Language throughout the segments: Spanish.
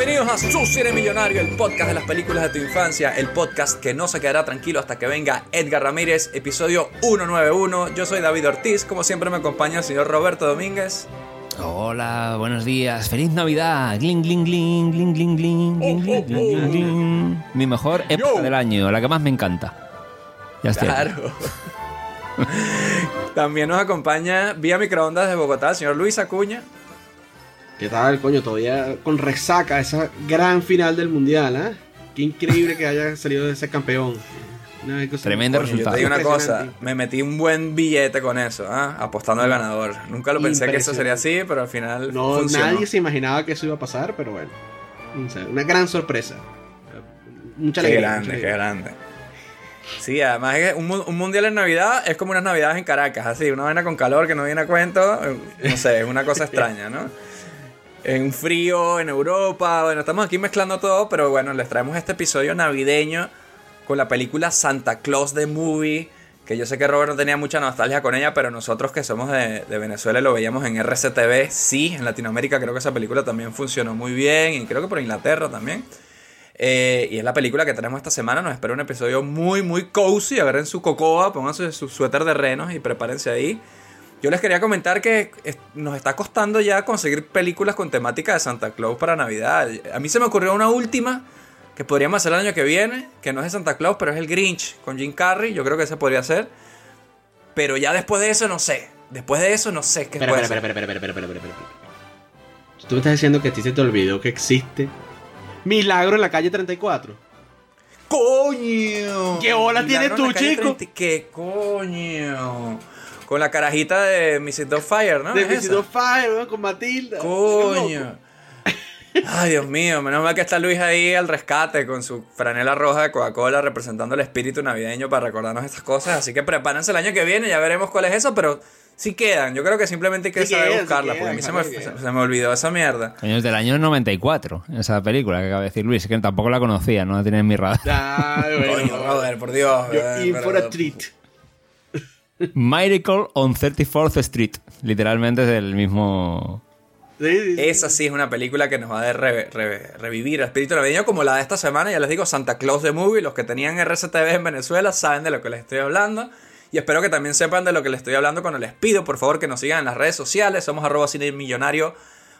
Bienvenidos a Su Cine Millonario, el podcast de las películas de tu infancia, el podcast que no se quedará tranquilo hasta que venga Edgar Ramírez, episodio 191. Yo soy David Ortiz, como siempre me acompaña el señor Roberto Domínguez. Hola, buenos días, feliz Navidad. Gling, gling, gling, gling, gling, gling, oh, gling, oh, gling, gling. Mi mejor época Yo. del año, la que más me encanta. Ya está. Claro. También nos acompaña vía microondas de Bogotá el señor Luis Acuña. ¿Qué tal, coño? Todavía con resaca esa gran final del mundial, ¿ah? Qué increíble que haya salido de ese campeón. Una cosa- Tremendo Coño, yo resultado. te digo una cosa, me metí un buen billete con eso, ¿ah? apostando al ganador. Nunca lo pensé que eso sería así, pero al final No, funcionó. nadie se imaginaba que eso iba a pasar, pero bueno. Una gran sorpresa. Mucha Qué alegría. grande, mucha qué alegría. grande. Sí, además es que un, un mundial en Navidad es como unas Navidades en Caracas, así, una vaina con calor que no viene a cuento, eh, no sé, es una cosa extraña, ¿no? En frío, en Europa, bueno, estamos aquí mezclando todo, pero bueno, les traemos este episodio navideño con la película Santa Claus the Movie, que yo sé que Robert no tenía mucha nostalgia con ella, pero nosotros que somos de, de Venezuela lo veíamos en RCTV, sí, en Latinoamérica creo que esa película también funcionó muy bien, y creo que por Inglaterra también. Eh, y es la película que tenemos esta semana. Nos espera un episodio muy, muy cozy. Agarren su cocoa, pónganse su suéter de renos y prepárense ahí. Yo les quería comentar que nos está costando ya conseguir películas con temática de Santa Claus para Navidad. A mí se me ocurrió una última que podríamos hacer el año que viene, que no es de Santa Claus, pero es el Grinch con Jim Carrey. Yo creo que ese podría ser. Pero ya después de eso no sé. Después de eso no sé qué Espera, puede espera, espera, espera, espera, espera, espera, espera, espera. Tú me estás diciendo que a ti se te olvidó que existe Milagro en la calle 34. ¡Coño! ¿Qué bola tienes en tú, chico? 30. ¿Qué coño? Con la carajita de Mrs. Fire, ¿no? de ¿Es of Fire, ¿no? con Matilda. Coño. Ay, Dios mío, menos mal que está Luis ahí al rescate con su franela roja de Coca-Cola representando el espíritu navideño para recordarnos estas cosas. Así que prepárense el año que viene, ya veremos cuál es eso, pero sí quedan. Yo creo que simplemente hay que Sí saber quedan, sí buscarla, porque a mí se me, se- se me olvidó esa mierda. Es del año 94, esa película que acaba de decir Luis, que tampoco la conocía, no la tiene en mi radar. Bueno. Coño, Robert, por Dios. You're eh, in pero- for a treat. Miracle on 34th Street, literalmente es del mismo... Sí, sí, sí. Esa sí es una película que nos va a re- re- revivir el espíritu navideño como la de esta semana. Ya les digo, Santa Claus the Movie. Los que tenían RCTV en Venezuela saben de lo que les estoy hablando. Y espero que también sepan de lo que les estoy hablando cuando les pido, por favor, que nos sigan en las redes sociales. Somos arroba cine millonario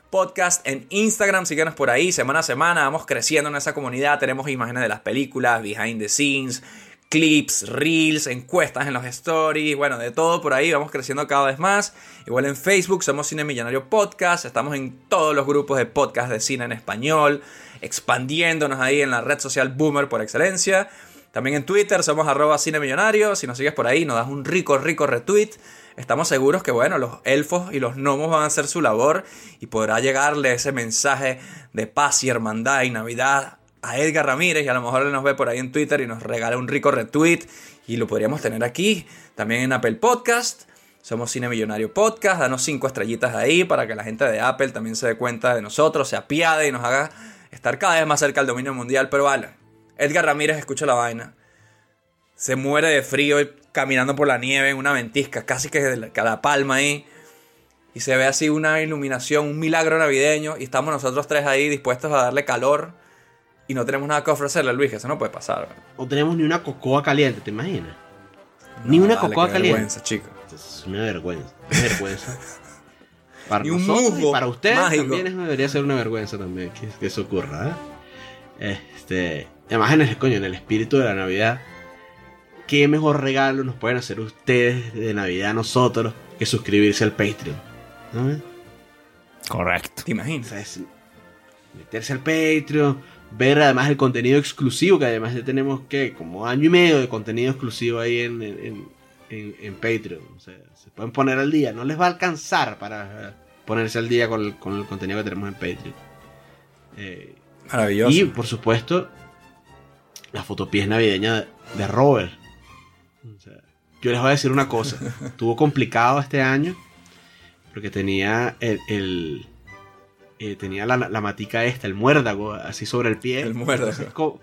podcast en Instagram. Síganos por ahí semana a semana. Vamos creciendo en esa comunidad. Tenemos imágenes de las películas, behind the scenes, clips, reels, encuestas en los stories, bueno, de todo por ahí, vamos creciendo cada vez más. Igual en Facebook somos Cine Millonario Podcast, estamos en todos los grupos de podcast de cine en español, expandiéndonos ahí en la red social Boomer por excelencia. También en Twitter somos arroba Cine Millonario, si nos sigues por ahí nos das un rico, rico retweet. Estamos seguros que, bueno, los elfos y los gnomos van a hacer su labor y podrá llegarle ese mensaje de paz y hermandad y Navidad a Edgar Ramírez y a lo mejor él nos ve por ahí en Twitter y nos regala un rico retweet y lo podríamos tener aquí también en Apple Podcast. Somos Cine Millonario Podcast, danos cinco estrellitas ahí para que la gente de Apple también se dé cuenta de nosotros, se apiade y nos haga estar cada vez más cerca del dominio mundial. Pero vale, Edgar Ramírez escucha la vaina. Se muere de frío caminando por la nieve en una ventisca, casi que a la palma ahí. Y se ve así una iluminación, un milagro navideño. Y estamos nosotros tres ahí dispuestos a darle calor. Y no tenemos nada que ofrecerle, Luis, que eso no puede pasar. ¿verdad? No tenemos ni una cocoa caliente, ¿te imaginas? Ni una vale, cocoa qué caliente. vergüenza, chico. Es una vergüenza. Una vergüenza. Para Ni un nosotros musgo y para ustedes mágico. también es- debería ser una vergüenza también que, que eso ocurra. ¿eh? Este, además en el coño, en el espíritu de la Navidad, qué mejor regalo nos pueden hacer ustedes de Navidad a nosotros que suscribirse al Patreon. ¿no? Correcto. ¿Te O imaginas? sea, es meterse al Patreon, ver además el contenido exclusivo, que además ya tenemos que como año y medio de contenido exclusivo ahí en, en, en- Patreon. O sea, se pueden poner al día, no les va a alcanzar para ponerse al día con el, con el contenido que tenemos en Patreon. Eh, Maravilloso. y por supuesto, la fotopies navideña de, de Robert. O sea, yo les voy a decir una cosa. Estuvo complicado este año. Porque tenía el. el- eh, tenía la, la matica esta, el muérdago, así sobre el pie. El muérdago. Entonces, ¿cómo,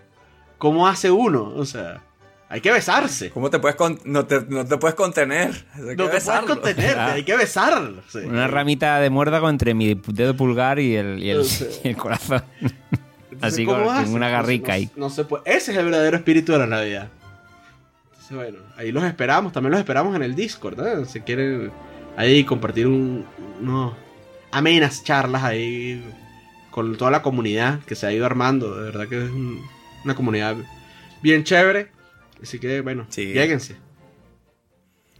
cómo hace uno? O sea, hay que besarse. ¿Cómo te puedes con- no, te, no te puedes contener? Hay que No te puedes contener, hay que besarlo. sí. Una ramita de muérdago entre mi dedo pulgar y el, y el, Sí. y el corazón. Así ¿cómo con- con haces? una No se- garrica no- ahí. No se puede. Ese es el verdadero espíritu de la Navidad. Entonces, bueno, ahí los esperamos. También los esperamos en el Discord, ¿eh? Si quieren ahí compartir un, unos amenas charlas ahí con toda la comunidad que se ha ido armando. De verdad que es un- una comunidad bien chévere. Así que, bueno, Sí. lléguense.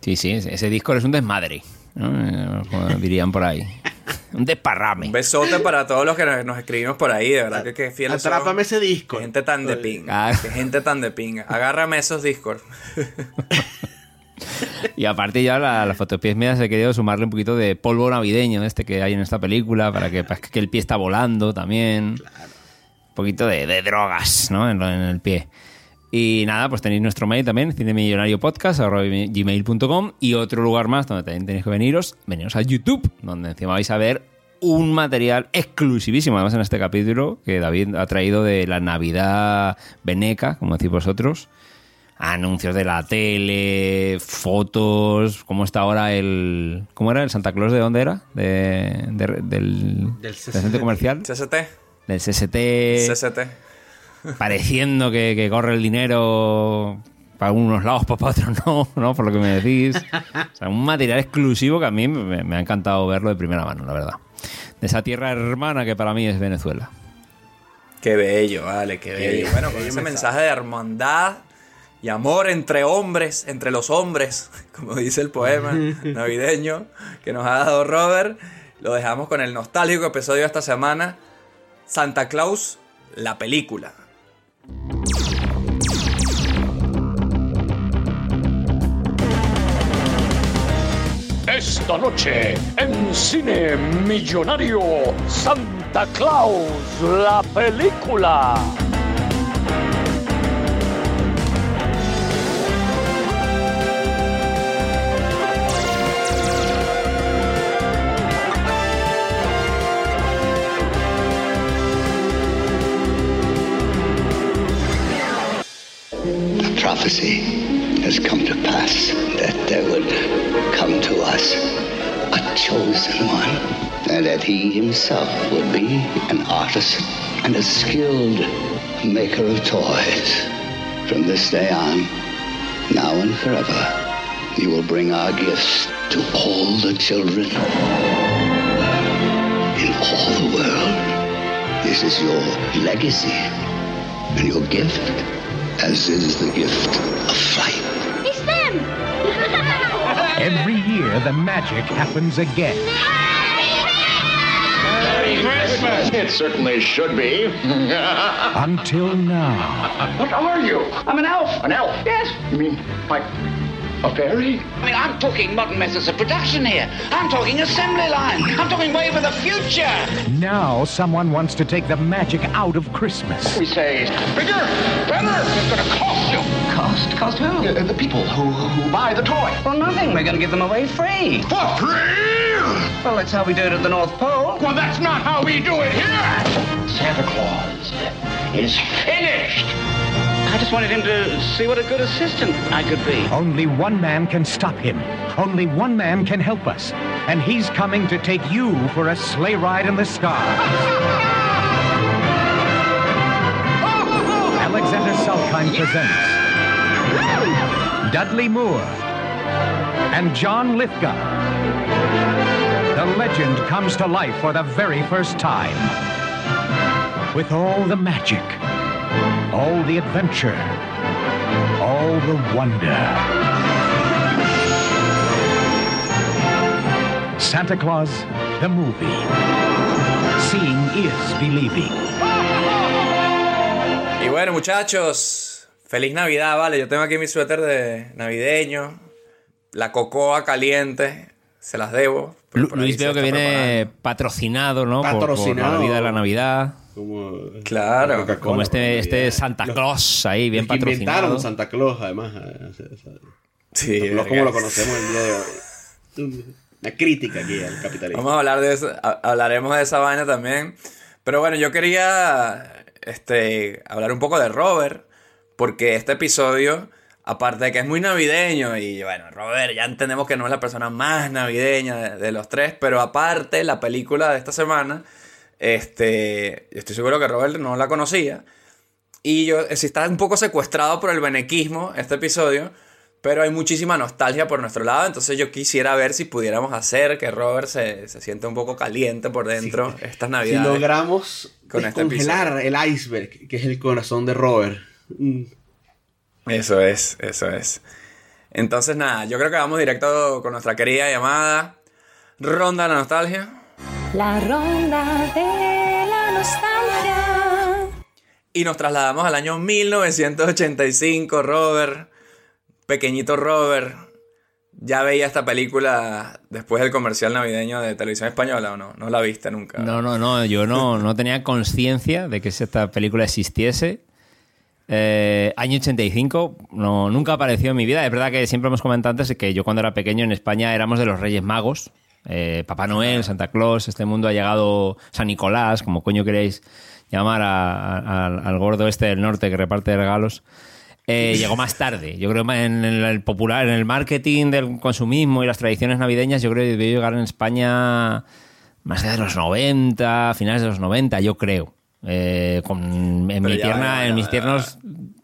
Sí, sí, ese ese Discord es un desmadre, ¿no? Eh, Como dirían por ahí. Un desparrame. Un besote para todos los que nos, nos escribimos por ahí, de verdad que, que fieles son. Atrápame ese disco. Qué gente tan de pinga. Ah. Qué gente tan de pinga. Agárrame esos Discord. Y aparte ya la, la fotopies mía se querido sumarle un poquito de polvo navideño este que hay en esta película para que, el pie está volando también. Un poquito de, drogas, ¿no? En, el pie. Y nada, pues tenéis nuestro mail también, cinemillonariopodcast.gmail.com y otro lugar más donde también tenéis que veniros, veniros a YouTube, donde encima vais a ver un material exclusivísimo, además en este capítulo, que David ha traído de la Navidad veneca, como decís vosotros. Anuncios de la tele, fotos, cómo está ahora el... ¿Cómo era? ¿El Santa Claus de dónde era? De, de- del, del centro comercial. CST. Del CST CST. pareciendo que, que corre el dinero para unos lados, para otros no, ¿no? Por lo que me decís. O sea, un material exclusivo que a mí me, me ha encantado verlo de primera mano, la verdad. De esa tierra hermana que para mí es Venezuela. Qué bello, vale, qué bello. bello, bueno, con ese mensaje. mensaje de hermandad y amor entre hombres, entre los hombres, como dice el poema navideño que nos ha dado Robert, lo dejamos con el nostálgico episodio de esta semana, Santa Claus, la película. Esta noche en Cine Millonario Santa Claus, la película. Prophecy has come to pass that there would come to us a chosen one, and that he himself would be an artist and a skilled maker of toys. From this day on, now and forever, you will bring our gifts to all the children in all the world. This is your legacy and your gift, as is the gift of flight. It's them! Every year, the magic happens again. Merry Christmas! It certainly should be. Until now. what are you? I'm an elf. An elf? Yes. You mean like a fairy? I mean, I'm talking modern methods of production here. I'm talking assembly line. I'm talking way for the future. Now, someone wants to take the magic out of Christmas. We say bigger, better. It's going to cost you. Cost? Cost who? Uh, the people who, who buy the toy. Well, nothing. We're going to give them away free. For free? Well, that's how we do it at the North Pole. Well, that's not how we do it here. Santa Claus is finished. I just wanted him to see what a good assistant I could be. Only one man can stop him. Only one man can help us. And he's coming to take you for a sleigh ride in the sky. Alexander Salkind presents Dudley Moore and John Lithgow. The legend comes to life for the very first time. With all the magic, all the adventure, all the wonder. Santa Claus, the movie. Seeing is believing. Y bueno, muchachos, feliz Navidad, vale. Yo tengo aquí mi suéter de navideño, la cocoa caliente, se las debo. Luis veo que viene preparando. patrocinado, ¿no? Por- Por, Patrocinado. la vida de la Navidad. Como, Claro, Como este, este Santa Claus ahí, bien patrocinado. inventaron Santa Claus, además. eh, Sí, Santa Claus verga. como lo conocemos el día de hoy. Una crítica aquí al capitalismo. Vamos a hablar de eso, ha- hablaremos de esa vaina también. Pero bueno, yo quería este, hablar un poco de Robert, porque este episodio, aparte de que es muy navideño, y bueno, Robert ya entendemos que no es la persona más navideña de, de los tres, pero aparte, la película de esta semana Este, estoy seguro que Robert no la conocía. Y yo, si está un poco secuestrado por el benequismo este episodio, pero hay muchísima nostalgia por nuestro lado, entonces yo quisiera ver si pudiéramos hacer que Robert se, se sienta un poco caliente por dentro estas Si navidades. logramos Con este descongelar el iceberg, que es el corazón de Robert. Mm. Eso es, eso es. Entonces nada, yo creo que vamos directo con nuestra querida llamada Ronda de la Nostalgia. La ronda de la nostalgia. Y nos trasladamos al año 1985, Robert. Pequeñito Robert. ¿Ya veía esta película después del comercial navideño de televisión española o no? No la viste nunca. No, no, no, yo no, no tenía conciencia de que esta película existiese. Eh, año 85, no, nunca apareció en mi vida. Es verdad que siempre hemos comentado antes que yo cuando era pequeño en España éramos de los Reyes Magos. Eh, Papá Noel, Santa Claus, este mundo ha llegado San Nicolás, como coño queréis llamar a- a- al- al gordo este del norte que reparte regalos. Eh, llegó más tarde. Yo creo que en el, popular, en el marketing del consumismo y las tradiciones navideñas, yo creo que debió llegar en España más de los 90, finales de los 90, yo creo. Eh, con- en mi tierna, ya, en mis ya. tiernos,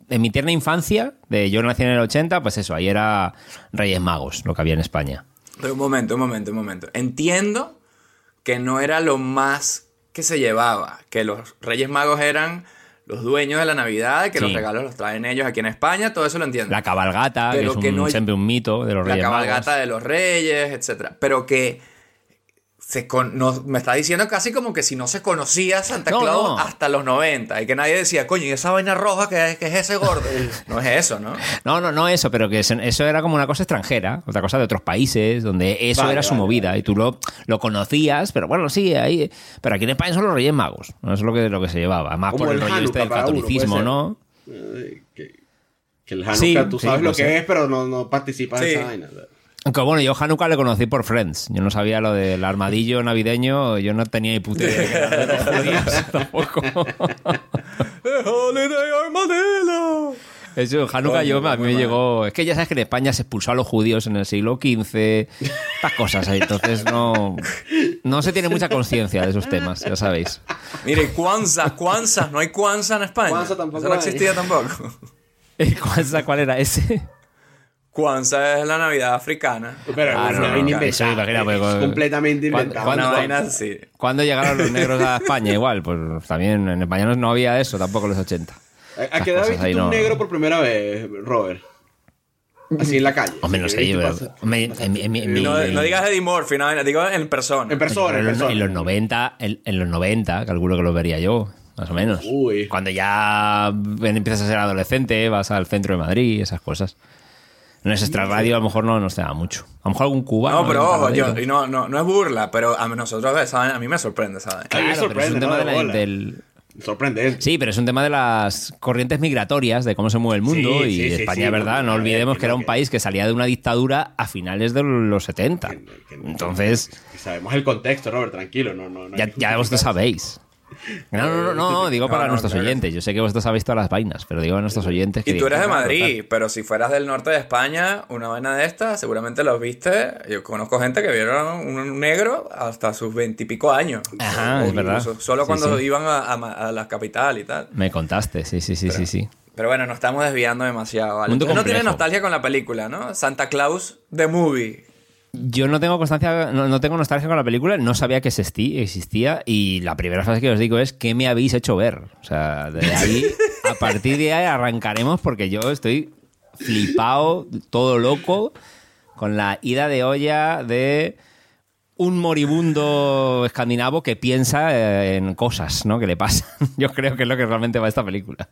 en mi tierna infancia, de yo nací en el 80, pues eso, ahí era Reyes Magos, lo que había en España. Pero un momento, un momento, un momento. Entiendo que no era lo más que se llevaba, que los Reyes Magos eran los dueños de la Navidad, que Sí. los regalos los traen ellos aquí en España, todo eso lo entiendo. La cabalgata, que es un- que no- siempre un mito de los la Reyes cabalgata Magos. de los reyes, etcétera. Pero que se con- no- me está diciendo casi como que si no se conocía Santa No, Claus no. hasta los 90 y que nadie decía, coño, ¿y esa vaina roja que es, que es ese gordo? no es eso, ¿no? No, no, no eso, pero que eso, era como una cosa extranjera, otra cosa de otros países, donde eso Vale, era su vale, movida y tú lo, lo conocías, pero bueno, sí, ahí. Pero aquí en España son los Reyes Magos, no es lo que, lo que se llevaba, más Como por el, el rollo este del uno, catolicismo. ¿no? Eh, que, que el Hanukkah, Sí, tú sí, sabes lo que es, pero no, no participas Sí. en esa vaina. Aunque bueno, yo Hanukkah le conocí por Friends. Yo no sabía lo del armadillo navideño, yo no tenía ni puta idea de que era de los judíos tampoco. ¡Holiday Armadillo! Eso, Hanukkah yo, a pues mí muy me mal. llegó... Es que ya sabes que en España se expulsó a los judíos en el siglo XV, estas cosas ahí. Entonces no, no se tiene mucha conciencia de esos temas, ya sabéis. Mire, Kwanzaa, Kwanzaa, no hay Kwanzaa en España. Kwanzaa tampoco Eso no hay. existía tampoco. ¿Cuál, cuál era ese? Kwanzaa es la Navidad africana. Pero Ah, es no, no, no, es completamente ¿Cuándo- inventada. cuándo- Una ¿cuándo- vaina así. ¿Cuándo llegaron los negros a España? Igual, pues también en España no, había eso, tampoco en los 80. ¿A- ¿A qué edad viste un no- negro por primera vez, Robert? Así en la calle. Hombre, no sé, yo, viste pasar- hombre, en, en- en- en mi- No, digas Eddie Murphy, no, digo en persona. En persona, en en, persona. en los 90, en, en los 90, calculo que lo vería yo, más o menos. Uy. Cuando ya empiezas a ser adolescente, vas al centro de Madrid, esas cosas. En ese extra radio a lo mejor no nos da mucho. A lo mejor algún cubano. No, pero ojo, yo, y no, no, no es burla, pero a nosotros, ¿saben? A mí me sorprende, ¿sabes? A mí me Claro, pero es un sorprende, tema ¿no? de la- Bola. del, Sorprendente. Sí, pero es un tema de las corrientes migratorias, de cómo se mueve el mundo. Sí, y sí, España, sí, ¿verdad? no, olvidemos que era un país que salía de una dictadura a finales de los 70. Que- que- que- Entonces, que sabemos el contexto, Robert, tranquilo. No, no, no ya, ya vosotros sabéis. No, no, no, no, digo para no, nuestros claro. oyentes. Yo sé que vosotros sabéis todas las vainas, pero digo a nuestros oyentes que. Y tú eres de Madrid, pero si fueras del norte de España, una vaina de esta, seguramente los viste. Yo conozco gente que vieron un negro hasta sus veintipico años. Ajá, es verdad. Solo cuando sí. iban a, a la capital y tal. Me contaste, sí, sí, sí, sí, sí. Pero bueno, nos estamos desviando demasiado. ¿vale? Mundo no tiene nostalgia con la película, ¿no? Santa Claus The Movie. Yo no tengo constancia, no, no tengo nostalgia con la película, no sabía que existí- existía y la primera frase que os digo es ¿qué me habéis hecho ver? O sea, de ahí, a partir de ahí arrancaremos porque yo estoy flipado, todo loco, con la ida de olla de un moribundo escandinavo que piensa eh, en cosas, ¿no? Que le pasan. Yo creo que es lo que realmente va esta película.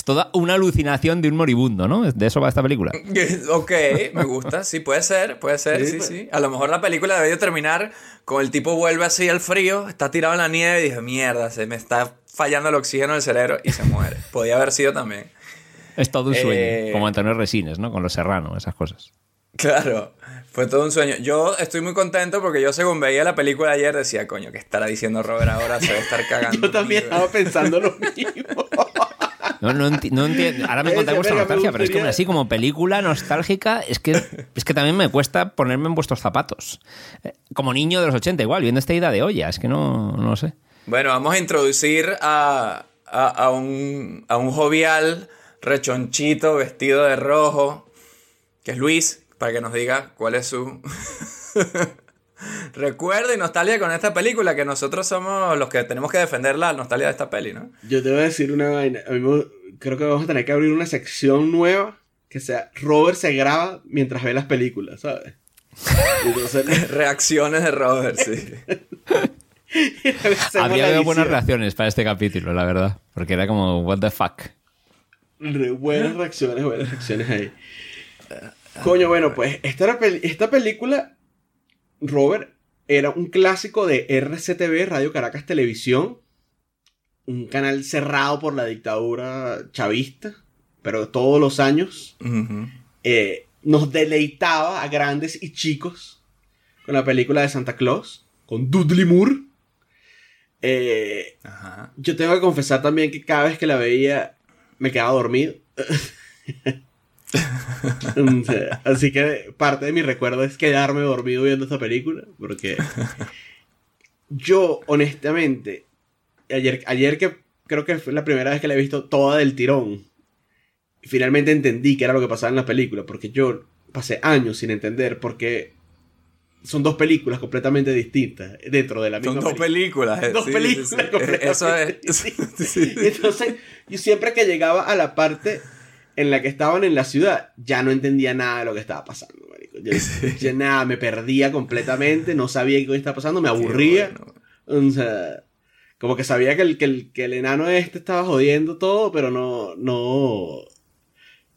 Es toda una alucinación de un moribundo, ¿no? De eso va esta película. ok, me gusta. Sí, puede ser, puede ser, sí, Sí, sí. pues. A lo mejor la película debería terminar con el tipo vuelve así al frío, está tirado en la nieve y dice, mierda, se me está fallando el oxígeno del cerebro y se muere. Podía haber sido también. Es todo un sueño, Eh, como Antonio Resines, ¿no? Con los serranos, esas cosas. Claro, fue todo un sueño. Yo estoy muy contento porque yo según veía la película ayer decía, coño, ¿qué estará diciendo Robert ahora? Se debe estar cagando. Yo también tío". estaba pensando lo mismo. No, no, enti- no entiendo. Ahora me contáis vuestra nostalgia, pero es que así como película nostálgica, es que, es que también me cuesta ponerme en vuestros zapatos. Eh, Como niño de los 80, igual, viendo esta ida de olla, es que no, no lo sé. Bueno, vamos a introducir a, a, a un, a un jovial rechonchito vestido de rojo, que es Luis, para que nos diga cuál es su recuerdo y nostalgia con esta película, que nosotros somos los que tenemos que defender la nostalgia de esta peli, ¿no? Yo te voy a decir una vaina. A mí me- creo que vamos a tener que abrir una sección nueva que sea Robert se graba mientras ve las películas, ¿sabes? Y Entonces, Reacciones de Robert, sí. la habido buenas reacciones para este capítulo, la verdad. Porque era como, what the fuck. Re- buenas reacciones, buenas reacciones ahí. Coño, bueno, pues esta, peli- esta película, Robert, era un clásico de RCTV, Radio Caracas Televisión, un canal cerrado por la dictadura chavista, pero todos los años eh, nos deleitaba a grandes y chicos con la película de Santa Claus, con Dudley Moore. Eh, Ajá. yo tengo que confesar también que cada vez que la veía me quedaba dormido. Así que parte de mi recuerdo es quedarme dormido viendo esta película. Porque yo, honestamente, ayer, ayer que creo que fue la primera vez que la he visto toda del tirón, finalmente entendí qué era lo que pasaba en la película. Porque yo pasé años sin entender porque son dos películas completamente distintas dentro de la misma Son dos película. películas. eh, Dos sí, películas sí, sí. completamente Eso es. entonces, yo siempre que llegaba a la parte en la que estaban en la ciudad, ya no entendía nada de lo que estaba pasando, marico. Yo, ya nada, me perdía completamente, no sabía qué estaba pasando, me aburría. bueno. O sea, como que sabía que el, que, el, que el enano este estaba jodiendo todo, pero no, no...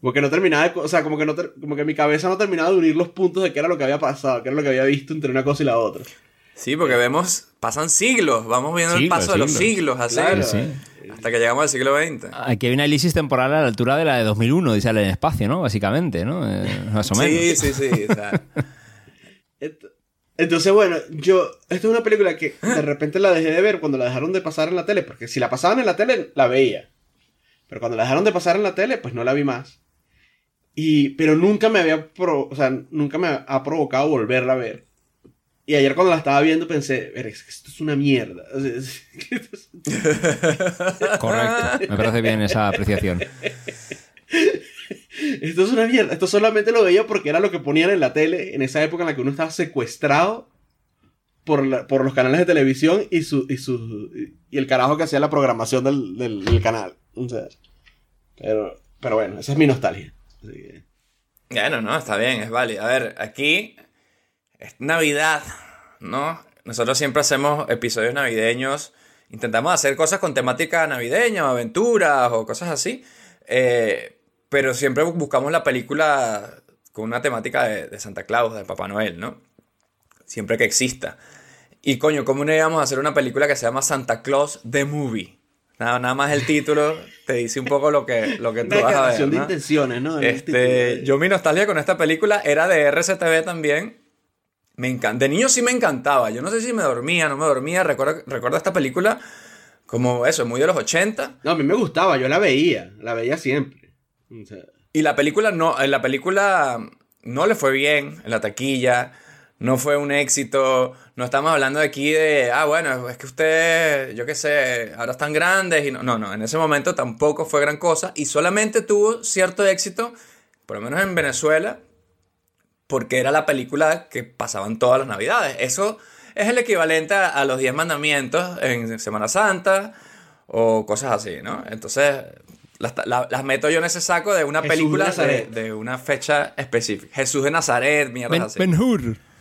Como que no terminaba de... O sea, como que, no como que mi cabeza no terminaba de unir los puntos de qué era lo que había pasado, qué era lo que había visto entre una cosa y la otra. Sí, porque vemos, pasan siglos, vamos viendo el Siglos, paso de los siglos. siglos, así, Claro. Sí. hasta que llegamos al siglo XX. Aquí hay una elipsis temporal a la altura de la de 2001, dice en el espacio, ¿no? Básicamente, ¿no? Eh, más o menos. Sí, sí, sí. o sea, Ent- Entonces, bueno, yo. Esta es una película que de repente la dejé de ver cuando la dejaron de pasar en la tele. Porque si la pasaban en la tele, la veía. Pero cuando la dejaron de pasar en la tele, pues no la vi más. Y, pero nunca me había. pro- o sea, nunca me ha provocado volverla a ver. Y ayer cuando la estaba viendo pensé, "Ver, es que esto es una mierda. Correcto. Me parece bien esa apreciación. Esto es una mierda. Esto solamente lo veía porque era lo que ponían en la tele en esa época en la que uno estaba secuestrado por, la- por los canales de televisión y, su, y, su, y el carajo que hacía la programación del, del- del canal. O sea, pero, pero bueno, esa es mi nostalgia. Así que- Bueno, no, está bien, es válido. A ver, aquí es Navidad, ¿no? Nosotros siempre hacemos episodios navideños. Intentamos hacer cosas con temática navideña, o aventuras o cosas así. Eh, pero siempre bu- buscamos la película con una temática de, de Santa Claus, de Papá Noel, ¿no? Siempre que exista. Y coño, ¿cómo no íbamos a hacer una película que se llama Santa Claus The Movie? Nada, nada más el título te dice un poco lo que, lo que tú Una vas a ver. declaración de ¿no? intenciones, ¿no? El Este, título. yo mi nostalgia con esta película era de RCTV también. Me encan- De niño sí me encantaba. Yo no sé si me dormía, no me dormía. Recuerdo, recuerdo esta película como eso, muy de los 80. No, a mí me gustaba, yo la veía, la veía siempre. O sea, Y la película no, en la película no le fue bien en la taquilla, no fue un éxito. No estamos hablando aquí de, ah, bueno, es que usted, yo qué sé, ahora están grandes y no, no, no, en ese momento tampoco fue gran cosa y solamente tuvo cierto éxito, por lo menos en Venezuela, porque era la película que pasaban todas las navidades. Eso es el equivalente a, a los 10 mandamientos en Semana Santa o cosas así, ¿no? Entonces, las, la- las meto yo en ese saco de una Jesús película de, una fecha específica. Jesús de Nazaret, mierda Ben, así. Ben-Hur. Quo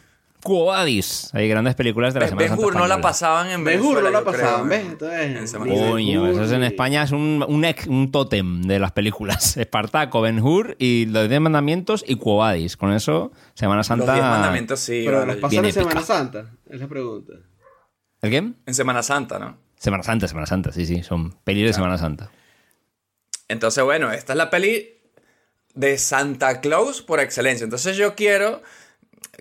Vadis. Hay grandes películas de la Ben- Semana Santa Ben-Hur no la pasaban en Ben Hur Venezuela. no la pasaban. Coño, eso es en España es un, un, ex- un tótem de las películas. Espartaco, Ben-Hur y los Diez Mandamientos y Quo Vadis. Con eso, Semana Los Santa... 10 mandamientos sí. Pero los pasan en Semana. Santa, es la pregunta. ¿El qué? En Semana Santa, ¿no? Semana Santa, Semana Santa, sí, sí. Son pelis de Semana Santa. Entonces, bueno, esta es la peli de Santa Claus por excelencia. Entonces yo quiero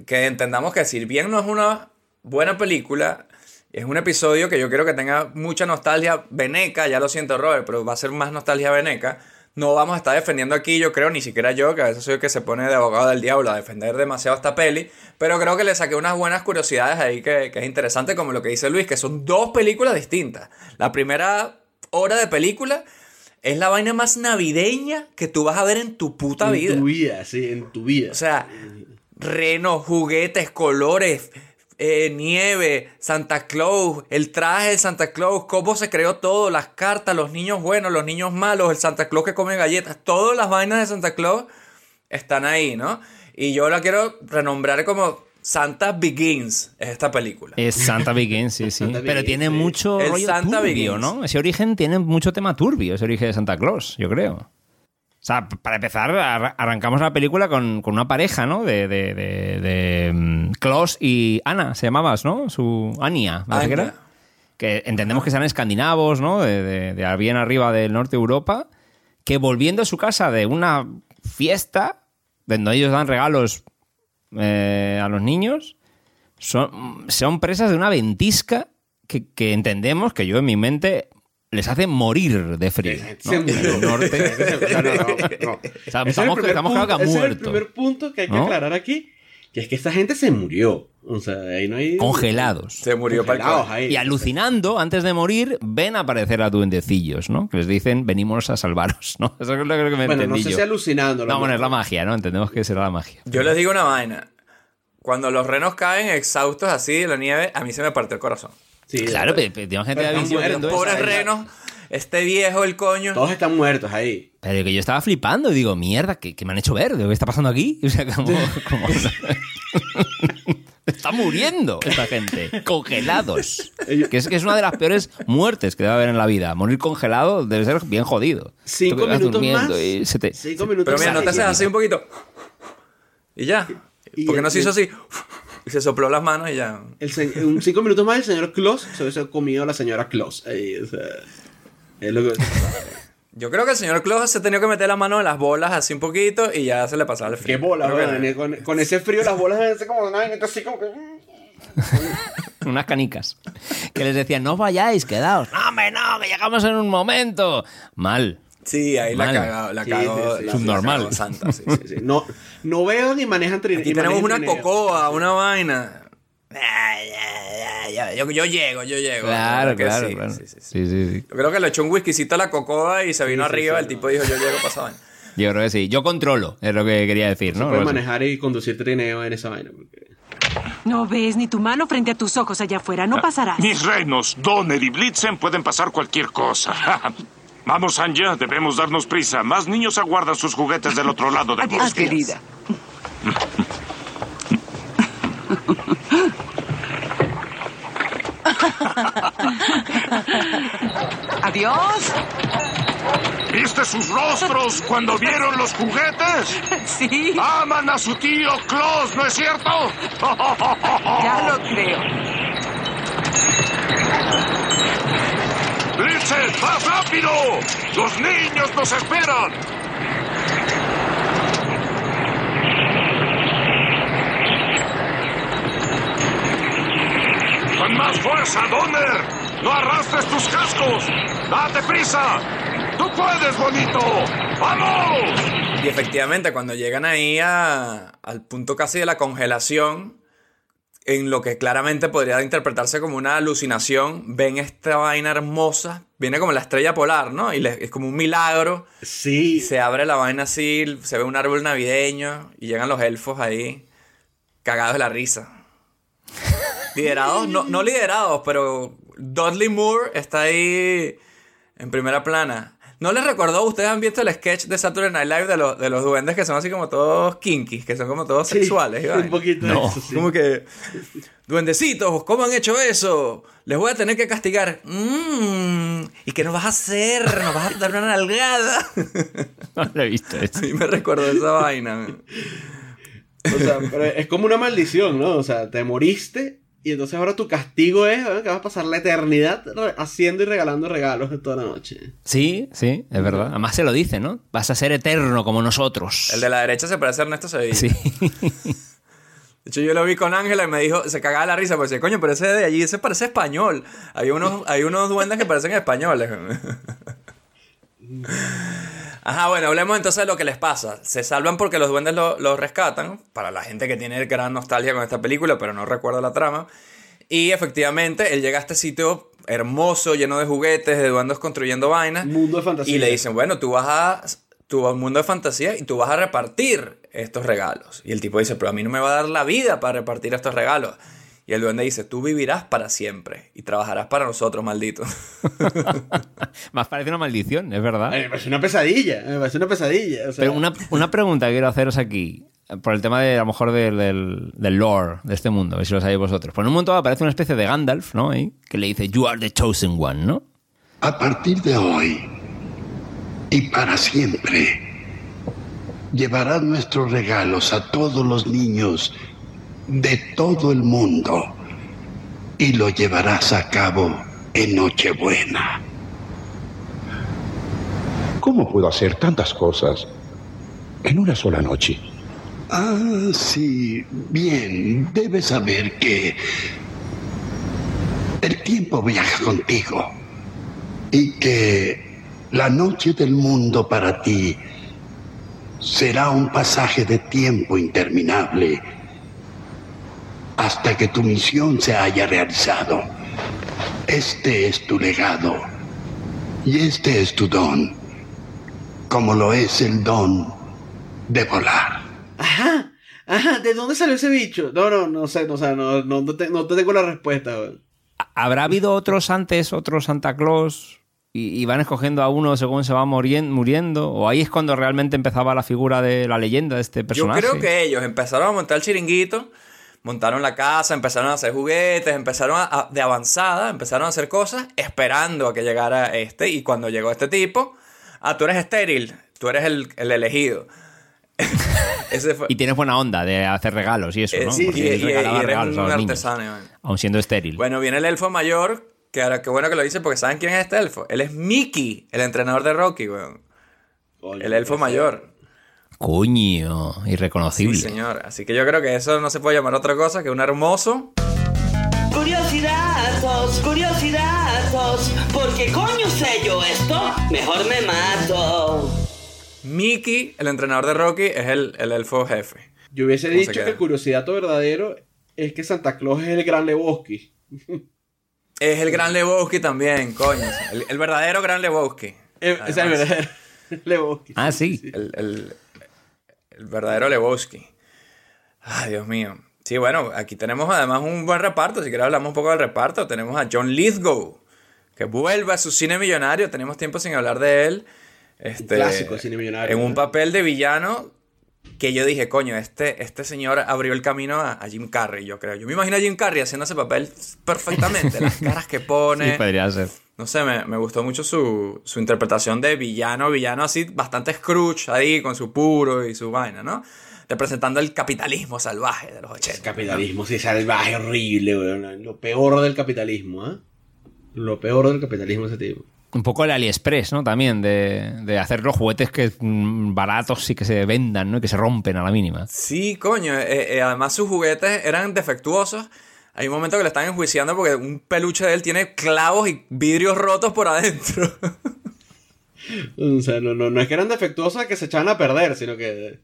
que entendamos que si bien no es una buena película, es un episodio que yo quiero que tenga mucha nostalgia veneca, ya lo siento Robert, pero va a ser más nostalgia veneca, No vamos a estar defendiendo aquí, yo creo, ni siquiera yo, que a veces soy el que se pone de abogado del diablo a defender demasiado esta peli, pero creo que le saqué unas buenas curiosidades ahí que, que es interesante, como lo que dice Luis, que son dos películas distintas. La primera hora de película es la vaina más navideña que tú vas a ver en tu puta vida. En tu vida, sí, en tu vida. O sea, renos, juguetes, colores, eh, nieve, Santa Claus, el traje de Santa Claus, cómo se creó todo, las cartas, los niños buenos, los niños malos, el Santa Claus que come galletas, todas las vainas de Santa Claus están ahí, ¿no? Y yo la quiero renombrar como Santa Begins, es esta película. Es Santa Begins, sí, sí. Pero tiene sí. mucho El rollo Santa turbio, Begins. ¿no? Ese origen tiene mucho tema turbio, ese origen de Santa Claus, yo creo. O sea, para empezar, ar- arrancamos la película con, con una pareja, ¿no? De, de, de, de, mm, Klaus y Ana, se llamabas, ¿no? Su Ania, parece que Anya. era. Que entendemos que sean escandinavos, ¿no? De, de, de bien arriba del norte de Europa, que volviendo a su casa de una fiesta, donde ellos dan regalos eh, a los niños, son, son presas de una ventisca que, que entendemos que yo en mi mente les hace morir de frío. ¿no? En murió. el norte. No, no, no, no. O sea, Ese es el estamos, estamos claro que punto- ese es el muerto. primer punto que hay que ¿No? aclarar aquí, que es que esta gente se murió. O sea, ahí no hay... Congelados. Se murió para el Congelados coño. ahí. Y alucinando, antes de morir, ven aparecer a duendecillos, ¿no? Que les dicen, venimos a salvaros, ¿no? Eso es lo que me Bueno, no entendí sé yo. si alucinando. No, bueno, es la magia, ¿no? Entendemos que será la magia. Yo les digo una vaina. Cuando los renos caen exhaustos así de la nieve, a mí se me partió el corazón. Sí, Claro, pero- pero, pero, gente pero de viendo eso. Pobres renos, este viejo, el coño. Todos están muertos ahí. Pero que yo estaba flipando y digo, mierda, ¿qué, qué me han hecho ver? ¿Qué está pasando aquí? O sea, como... como- está muriendo esta gente. Congelados. Que es, que es una de las peores muertes que debe haber en la vida. Morir congelado debe ser bien jodido. Cinco que minutos durmiendo más. y se te- Cinco minutos Pero mira, no te haces así un poquito. Y ya. Y- Porque y- no se hizo así. Y se sopló las manos y ya. El se- un cinco minutos más el señor Claus se hubiese comido a la señora Claus. Ahí, o sea, es lo que... Yo creo que el señor Claus se tenía que meter la mano en las bolas así un poquito y ya se le pasaba el Qué frío. bola, Creo que- con, con ese frío las bolas así como... neta, así como que- Unas canicas. Que les decían, no vayáis, quedaos. No, hombre, no, que llegamos en un momento. Mal. Sí, ahí la Mal. cagó, la Sí, cagó. sí, sí. la- Subnormal. la Santa, sí, sí. Sí, sí. No, no vean ni manejan trineo. Aquí tenemos una cocoa, una vaina. Ah, Yo, yo llego, yo llego. Claro, La claro, sí, claro. sí, sí, sí. Sí, sí, sí. Yo creo que le echó un whiskycito a la cocoa y se vino Sí, sí, arriba. sí, el no. tipo dijo, yo llego vaina. Yo creo que sí. Yo controlo, es lo que quería decir, No ¿no? puede Algo así. manejar y conducir trineo en esa vaina. porque- No ves ni tu mano frente a tus ojos allá afuera. No pasarás. Mis reinos, Donner y Blitzen pueden pasar cualquier cosa. Vamos, Anja, debemos darnos prisa. Más niños aguardan sus juguetes del otro lado del Adiós, bosque. querida. Adiós. ¿Viste sus rostros cuando vieron los juguetes? Sí, Aman a su tío Klaus, ¿no es cierto? ya lo creo. ¡Blitzen, más rápido! ¡Los niños nos esperan! ¡Con más fuerza, Donner! ¡No arrastres tus cascos! ¡Date prisa! ¡Tú puedes, bonito! ¡Vamos! Y efectivamente, cuando llegan ahí a- al punto casi de la congelación, en lo que claramente podría interpretarse como una alucinación, ven esta vaina hermosa, viene como la estrella polar, ¿no? Y le- es como un milagro. Sí. Se abre la vaina así, se ve un árbol navideño y llegan los elfos ahí, cagados de la risa. Liderados, no, no liderados, pero Dudley Moore está ahí en primera plana. ¿No les recordó? Ustedes han visto el sketch de Saturday Night Live de, los- de los duendes que son así como todos kinky, que son como todos Sí, sexuales. vaina? un poquito No. eso, sí. Como que, duendecitos, ¿cómo han hecho eso? Les voy a tener que castigar. Mm, ¿Y qué nos vas a hacer? ¿Nos vas a dar una nalgada? No lo he visto eso. Sí, me recordó esa vaina. O sea, pero es como una maldición, ¿no? O sea, te moriste y entonces ahora tu castigo es que vas a pasar la eternidad haciendo y regalando regalos de toda la noche. Sí, sí, es verdad. Además se lo dice, ¿no? Vas a ser eterno como nosotros. El de la derecha se parece a Ernesto Sevilla. Sí. De hecho, yo lo vi con Ángela y me dijo, se cagaba la risa, porque decía, coño, pero ese de allí, ese parece español. Hay unos, hay unos duendes que parecen españoles. Ajá, bueno, hablemos entonces de lo que les pasa. Se salvan porque los duendes lo- los rescatan, para la gente que tiene gran nostalgia con esta película, pero no recuerda la trama. Y efectivamente, él llega a este sitio hermoso, lleno de juguetes, de duendes construyendo vainas. Mundo de fantasía. Y le dicen, bueno, tú vas a un mundo de fantasía y tú vas a repartir estos regalos. Y el tipo dice, pero a mí no me va a dar la vida para repartir estos regalos. Y el duende dice, tú vivirás para siempre y trabajarás para nosotros, maldito. Más parece una maldición, es verdad. Ay, Me parece una pesadilla, me parece una pesadilla. o sea, Pero una, una pregunta que quiero haceros aquí, por el tema de a lo mejor del, del, del lore de este mundo, a ver si lo sabéis vosotros. Por un momento aparece una especie de Gandalf, ¿no? Ahí, que le dice, You are the chosen one, ¿no? A partir de hoy y para siempre, llevarás nuestros regalos a todos los niños de todo el mundo y lo llevarás a cabo en Nochebuena. ¿Cómo puedo hacer tantas cosas en una sola noche? Ah, sí, bien, debes saber que el tiempo viaja contigo y que la noche del mundo para ti será un pasaje de tiempo interminable hasta que tu misión se haya realizado. Este es tu legado y este es tu don, como lo es el don de volar. Ajá, ajá, ¿de dónde salió ese bicho? No, no, no sé, no, o sea, no, no, no te, no te tengo la respuesta. ¿Habrá habido otros antes, otros Santa Claus? Y, y van escogiendo a uno según se va muriendo. ¿O ahí es cuando realmente empezaba la figura de la leyenda de este Yo personaje? creo que ellos empezaron a montar el chiringuito, montaron la casa, empezaron a hacer juguetes, empezaron a, a- de avanzada, empezaron a hacer cosas esperando a que llegara este. Y cuando llegó este tipo, ah, tú eres estéril, tú eres el, el elegido. Ese fue. Y tienes buena onda de hacer regalos y eso, Eh, ¿no? sí, Porque y- él y- regalaba y eres regalos a un artesano, aun siendo estéril. Bueno, viene el elfo mayor, que ahora qué bueno que lo dice porque ¿saben quién es este elfo? Él es Mickey, el entrenador de Rocky, weón. El elfo mayor. Coño, irreconocible. Sí, señor. Así que yo creo que eso no se puede llamar otra cosa que un hermoso. Curiosidazos, curiosidazos. ¿Por qué coño sé yo esto? Mejor me mato. Mickey, el entrenador de Rocky, es el, el elfo jefe. Yo hubiese ¿Cómo se dicho que el curiosidad verdadero es que Santa Claus es el gran Lebowski. Es el gran Lebowski también, coño. El, el verdadero gran Lebowski. O sea, el verdadero Lebowski. Ah, sí. El, el- el verdadero Lebowski. Ay, Dios mío. Sí, bueno, aquí tenemos además un buen reparto. Si quieres hablamos un poco del reparto. Tenemos a John Lithgow, que vuelve a su cine millonario. Tenemos tiempo sin hablar de él. Este, clásico de cine millonario, En un papel de villano que yo dije, coño, este, este señor abrió el camino a, a Jim Carrey, yo creo. Yo me imagino a Jim Carrey haciendo ese papel perfectamente. Las caras que pone. Sí, podría ser. No sé, me, me gustó mucho su, su interpretación de villano, villano así, bastante Scrooge ahí, con su puro y su vaina, ¿no? Representando el capitalismo salvaje de los 80. Capitalismo, sí, salvaje, horrible, weón. Lo peor del capitalismo, ¿ah? Lo peor del capitalismo ese tipo. Un poco el AliExpress, ¿no? También, de, de hacer los juguetes que mm, baratos y que se vendan, ¿no? Y que se rompen a la mínima. Sí, coño. eh, eh, además, sus juguetes eran defectuosos. Hay un momento que le están enjuiciando porque un peluche de él tiene clavos y vidrios rotos por adentro. O sea, no, no, no es que eran defectuosas que se echaban a perder, sino que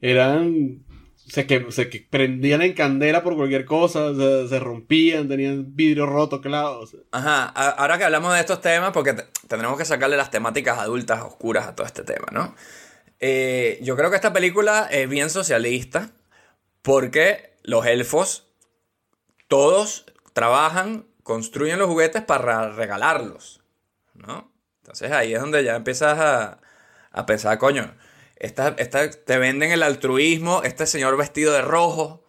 eran. Se, que, se que prendían en candela por cualquier cosa, se, se rompían, tenían vidrio roto, clavos. Ajá, a- ahora que hablamos de estos temas, porque te- tendremos que sacarle las temáticas adultas oscuras a todo este tema, ¿no? Eh, yo creo que esta película es bien socialista porque los elfos, todos trabajan, construyen los juguetes para regalarlos, ¿no? Entonces ahí es donde ya empiezas a, a pensar, coño, esta, esta- te venden el altruismo, este señor vestido de rojo,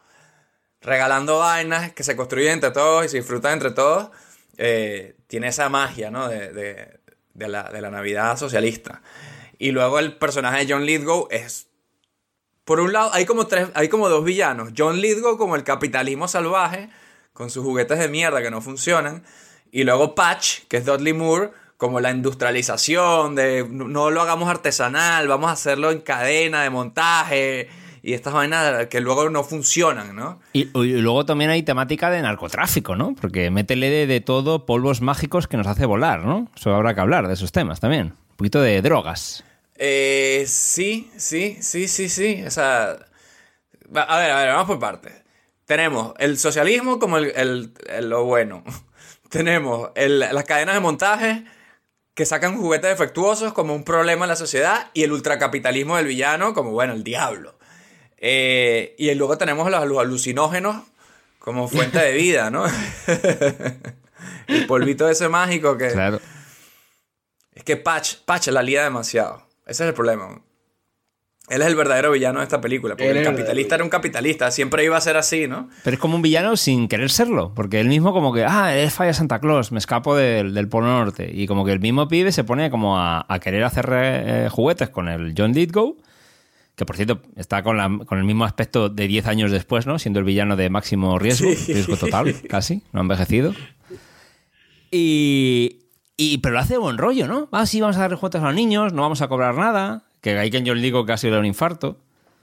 regalando vainas que se construyen entre todos y se disfrutan entre todos, eh, tiene esa magia, ¿no? De, de- de la, de la Navidad socialista. Y luego el personaje de John Lithgow es... Por un lado, hay como, tres, hay como dos villanos. John Lithgow como el capitalismo salvaje, con sus juguetes de mierda que no funcionan. Y luego Patch, que es Dudley Moore, como la industrialización, de no, lo hagamos artesanal, vamos a hacerlo en cadena de montaje. Y estas vainas que luego no funcionan, ¿no? Y, y luego también hay temática de narcotráfico, ¿no? Porque métele de, de todo polvos mágicos que nos hace volar, ¿no? Eso habrá que hablar de esos temas también. Un poquito de drogas. Eh, sí, sí, sí, sí, sí. O sea, a ver, a ver, vamos por partes. Tenemos el socialismo como el, el- el- lo bueno. Tenemos el- las cadenas de montaje que sacan juguetes defectuosos como un problema en la sociedad y el ultracapitalismo del villano como, bueno, el diablo. Eh, y luego tenemos los, los alucinógenos como fuente de vida, ¿no? el polvito ese mágico que... Claro. Es que Patch, Patch la lía demasiado. Ese es el problema. Él es el verdadero villano de esta película. Porque el capitalista era un capitalista. Siempre iba a ser así, ¿no? Pero es como un villano sin querer serlo, porque él mismo como que, ah, es falla Santa Claus, me escapo del, del Polo Norte. Y como que el mismo pibe se pone como a, a querer hacer eh, juguetes con el John Lithgow, que por cierto está con, la- con el mismo aspecto de 10 años después, ¿no? Siendo el villano de máximo riesgo, Sí. riesgo total, casi, no ha envejecido. Y, y- pero lo hace de buen rollo, ¿no? Ah, sí, vamos a dar juguetes a los niños, no vamos a cobrar nada. Que hay que yo le digo que ha sido un infarto.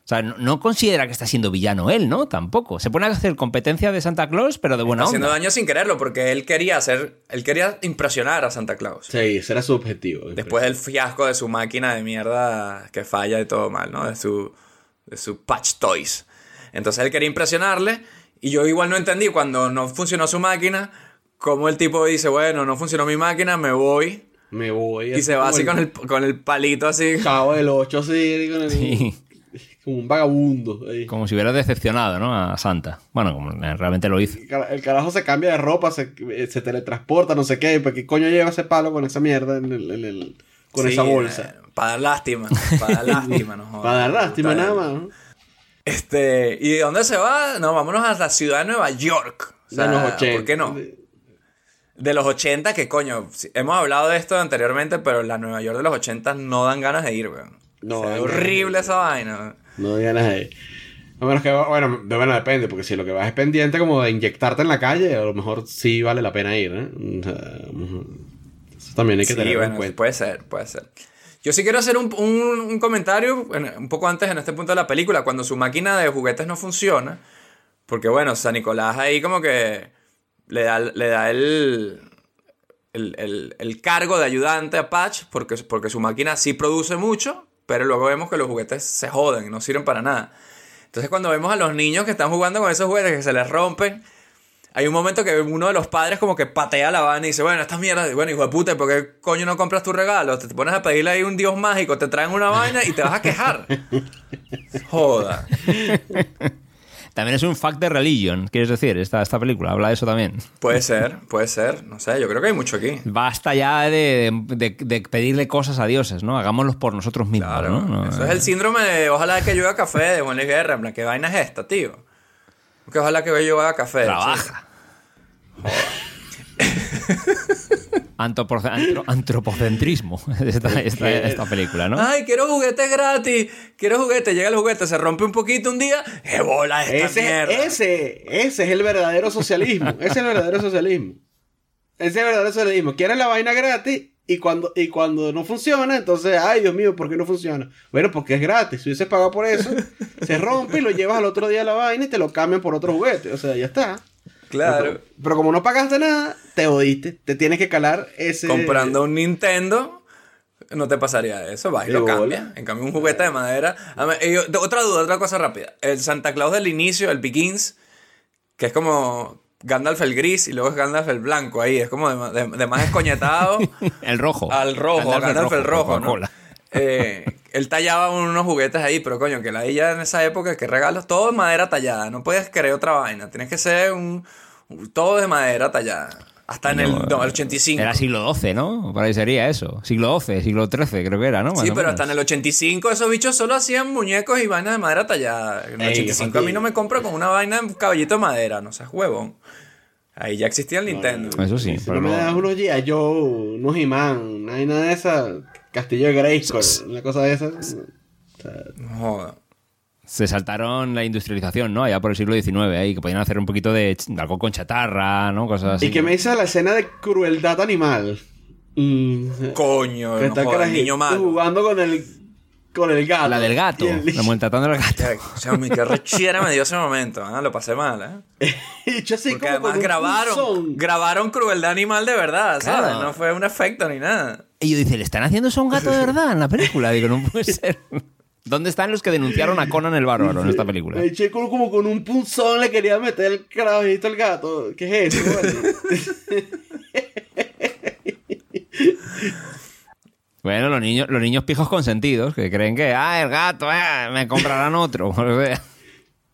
O sea, no, no considera que está siendo villano él, ¿no? Tampoco. Se pone a hacer competencia de Santa Claus, pero de buena Haciendo onda. daño sin quererlo, porque él quería hacer, él quería impresionar a Santa Claus. Sí, ese era su objetivo. Después del fiasco de su máquina de mierda que falla y todo mal, ¿no? De su, de su Patch Toys. Entonces él quería impresionarle y yo igual no entendí cuando no funcionó su máquina, cómo el tipo dice, bueno, no funcionó mi máquina, me voy. Me voy. Y se va así con el, con el palito así. Cabo del 8 así, con el- Sí. como un vagabundo. ahí. Como si hubiera decepcionado, ¿no? A Santa. Bueno, como realmente lo hizo. El cara- El carajo se cambia de ropa, se, se teletransporta, no sé qué. ¿Para qué coño lleva ese palo con esa mierda en el, en el- con Sí, esa bolsa? eh, para dar lástima, para dar lástima, no jodas. Para dar lástima nada más. ¿no? Este, ¿y de dónde se va? No, vámonos a la ciudad de Nueva York. O sea, de los 80. ¿Por qué no? De los 80, que coño, hemos hablado de esto anteriormente, pero la Nueva York de los 80 no dan ganas de ir, weón. No O sea, dan es horrible esa vaina. No hay ganas de ir. A menos que, bueno, de bueno, depende, porque si lo que vas es pendiente como de inyectarte en la calle, a lo mejor sí vale la pena ir, ¿eh? Eso también hay que Sí, bueno, en cuenta. puede ser, puede ser. Yo sí quiero hacer un, un- un comentario en- un poco antes en este punto de la película, cuando su máquina de juguetes no funciona, porque bueno, San Nicolás ahí como que le da, le da el, el, el- el cargo de ayudante a Patch, porque, porque su máquina sí produce mucho, pero luego vemos que los juguetes se joden, no sirven para nada. Entonces cuando vemos a los niños que están jugando con esos juguetes que se les rompen, hay un momento que uno de los padres como que patea la vaina y dice, bueno, estas mierdas, bueno, hijo de puta, ¿por qué coño no compras tu regalo? Te pones a pedirle ahí un dios mágico, te traen una vaina y te vas a quejar. Joda. También es un fact de religion, quieres decir, esta, esta película. Habla de eso también. Puede ser, puede ser, no sé, yo creo que hay mucho aquí. Basta ya de, de- de pedirle cosas a dioses, ¿no? Hagámoslos por nosotros mismos, Claro, ¿no? No, eso es el síndrome de ojalá que yo haga café de Juan Luis Guerra, en plan, ¿qué vaina es esta, tío? Que ojalá que yo haga café. Trabaja. antro- antropocentrismo, esta, esta- esta película, ¿no? Ay, quiero juguete gratis. Quiero juguete. Llega el juguete, se rompe un poquito un día. ¡Qué bola esta Ese, mierda! ese, ese es el verdadero socialismo. Ese es el verdadero socialismo. Ese es el verdadero socialismo. Quieres la vaina gratis y cuando, y cuando no funciona, entonces, ay Dios mío, ¿por qué no funciona? Bueno, porque es gratis. Si hubieses pagado por eso, se rompe y lo llevas al otro día la vaina y te lo cambian por otro juguete. O sea, ya está. Claro. Pero, pero como no pagaste nada, te odiste. Te tienes que calar ese. Comprando un Nintendo, no te pasaría eso. Va y lo cambia. En cambio, un juguete de madera. A ver, yo- otra duda, otra cosa rápida. El Santa Claus del inicio, el Begins, que es como Gandalf el gris y luego es Gandalf el blanco ahí. Es como de, de- de más escoñetado El rojo. al rojo, Gandalf Gandalf, el rojo, ¿no? Coca-Cola. Eh, él tallaba unos juguetes ahí, pero coño, que la ella en esa época, que regalos, todo de madera tallada. No puedes creer otra vaina. Tienes que ser un, un- todo de madera tallada. Hasta en el, no, el 85. Era siglo XII, ¿no? Por ahí sería eso. Siglo XII, siglo XIII, creo que era, ¿no? Más Sí, pero menos. hasta en el 85 esos bichos solo hacían muñecos y vainas de madera tallada. En el Ey, 85 a mí no me compro con una vaina de un caballito de madera, no seas huevón. Ahí ya existía el Nintendo. Eso sí, Si pero no me no- das unos G.I. Joe, unos He-Man, una vaina de esa, Castillo de Grayskull, una cosa de esa. O sea, No joda. se saltaron la industrialización, ¿no? Allá por el siglo XIX, ahí, que podían hacer un poquito de ch- algo con chatarra, ¿no? Cosas así. Y que me hizo la escena de crueldad animal. Mm, Coño, que no está el niño malo. jugando con el con el gato. La del gato. El- La maltratando al gato. O sea, mi qué rechera me dio ese momento. ah, Lo pasé mal, ¿eh? y yo así Porque como además grabaron, grabaron crueldad animal de verdad, ¿sabes? Claro. No fue un efecto ni nada. Y yo dice, ¿le están haciendo eso a un gato de verdad en la película? Digo, no puede ser. ¿Dónde están los que denunciaron a Conan el Bárbaro en esta película? El chico como con un punzón le quería meter el carajito al gato. ¿Qué es eso? Bueno, los niños, los niños pijos consentidos que creen que, ah, el gato, eh, me comprarán otro.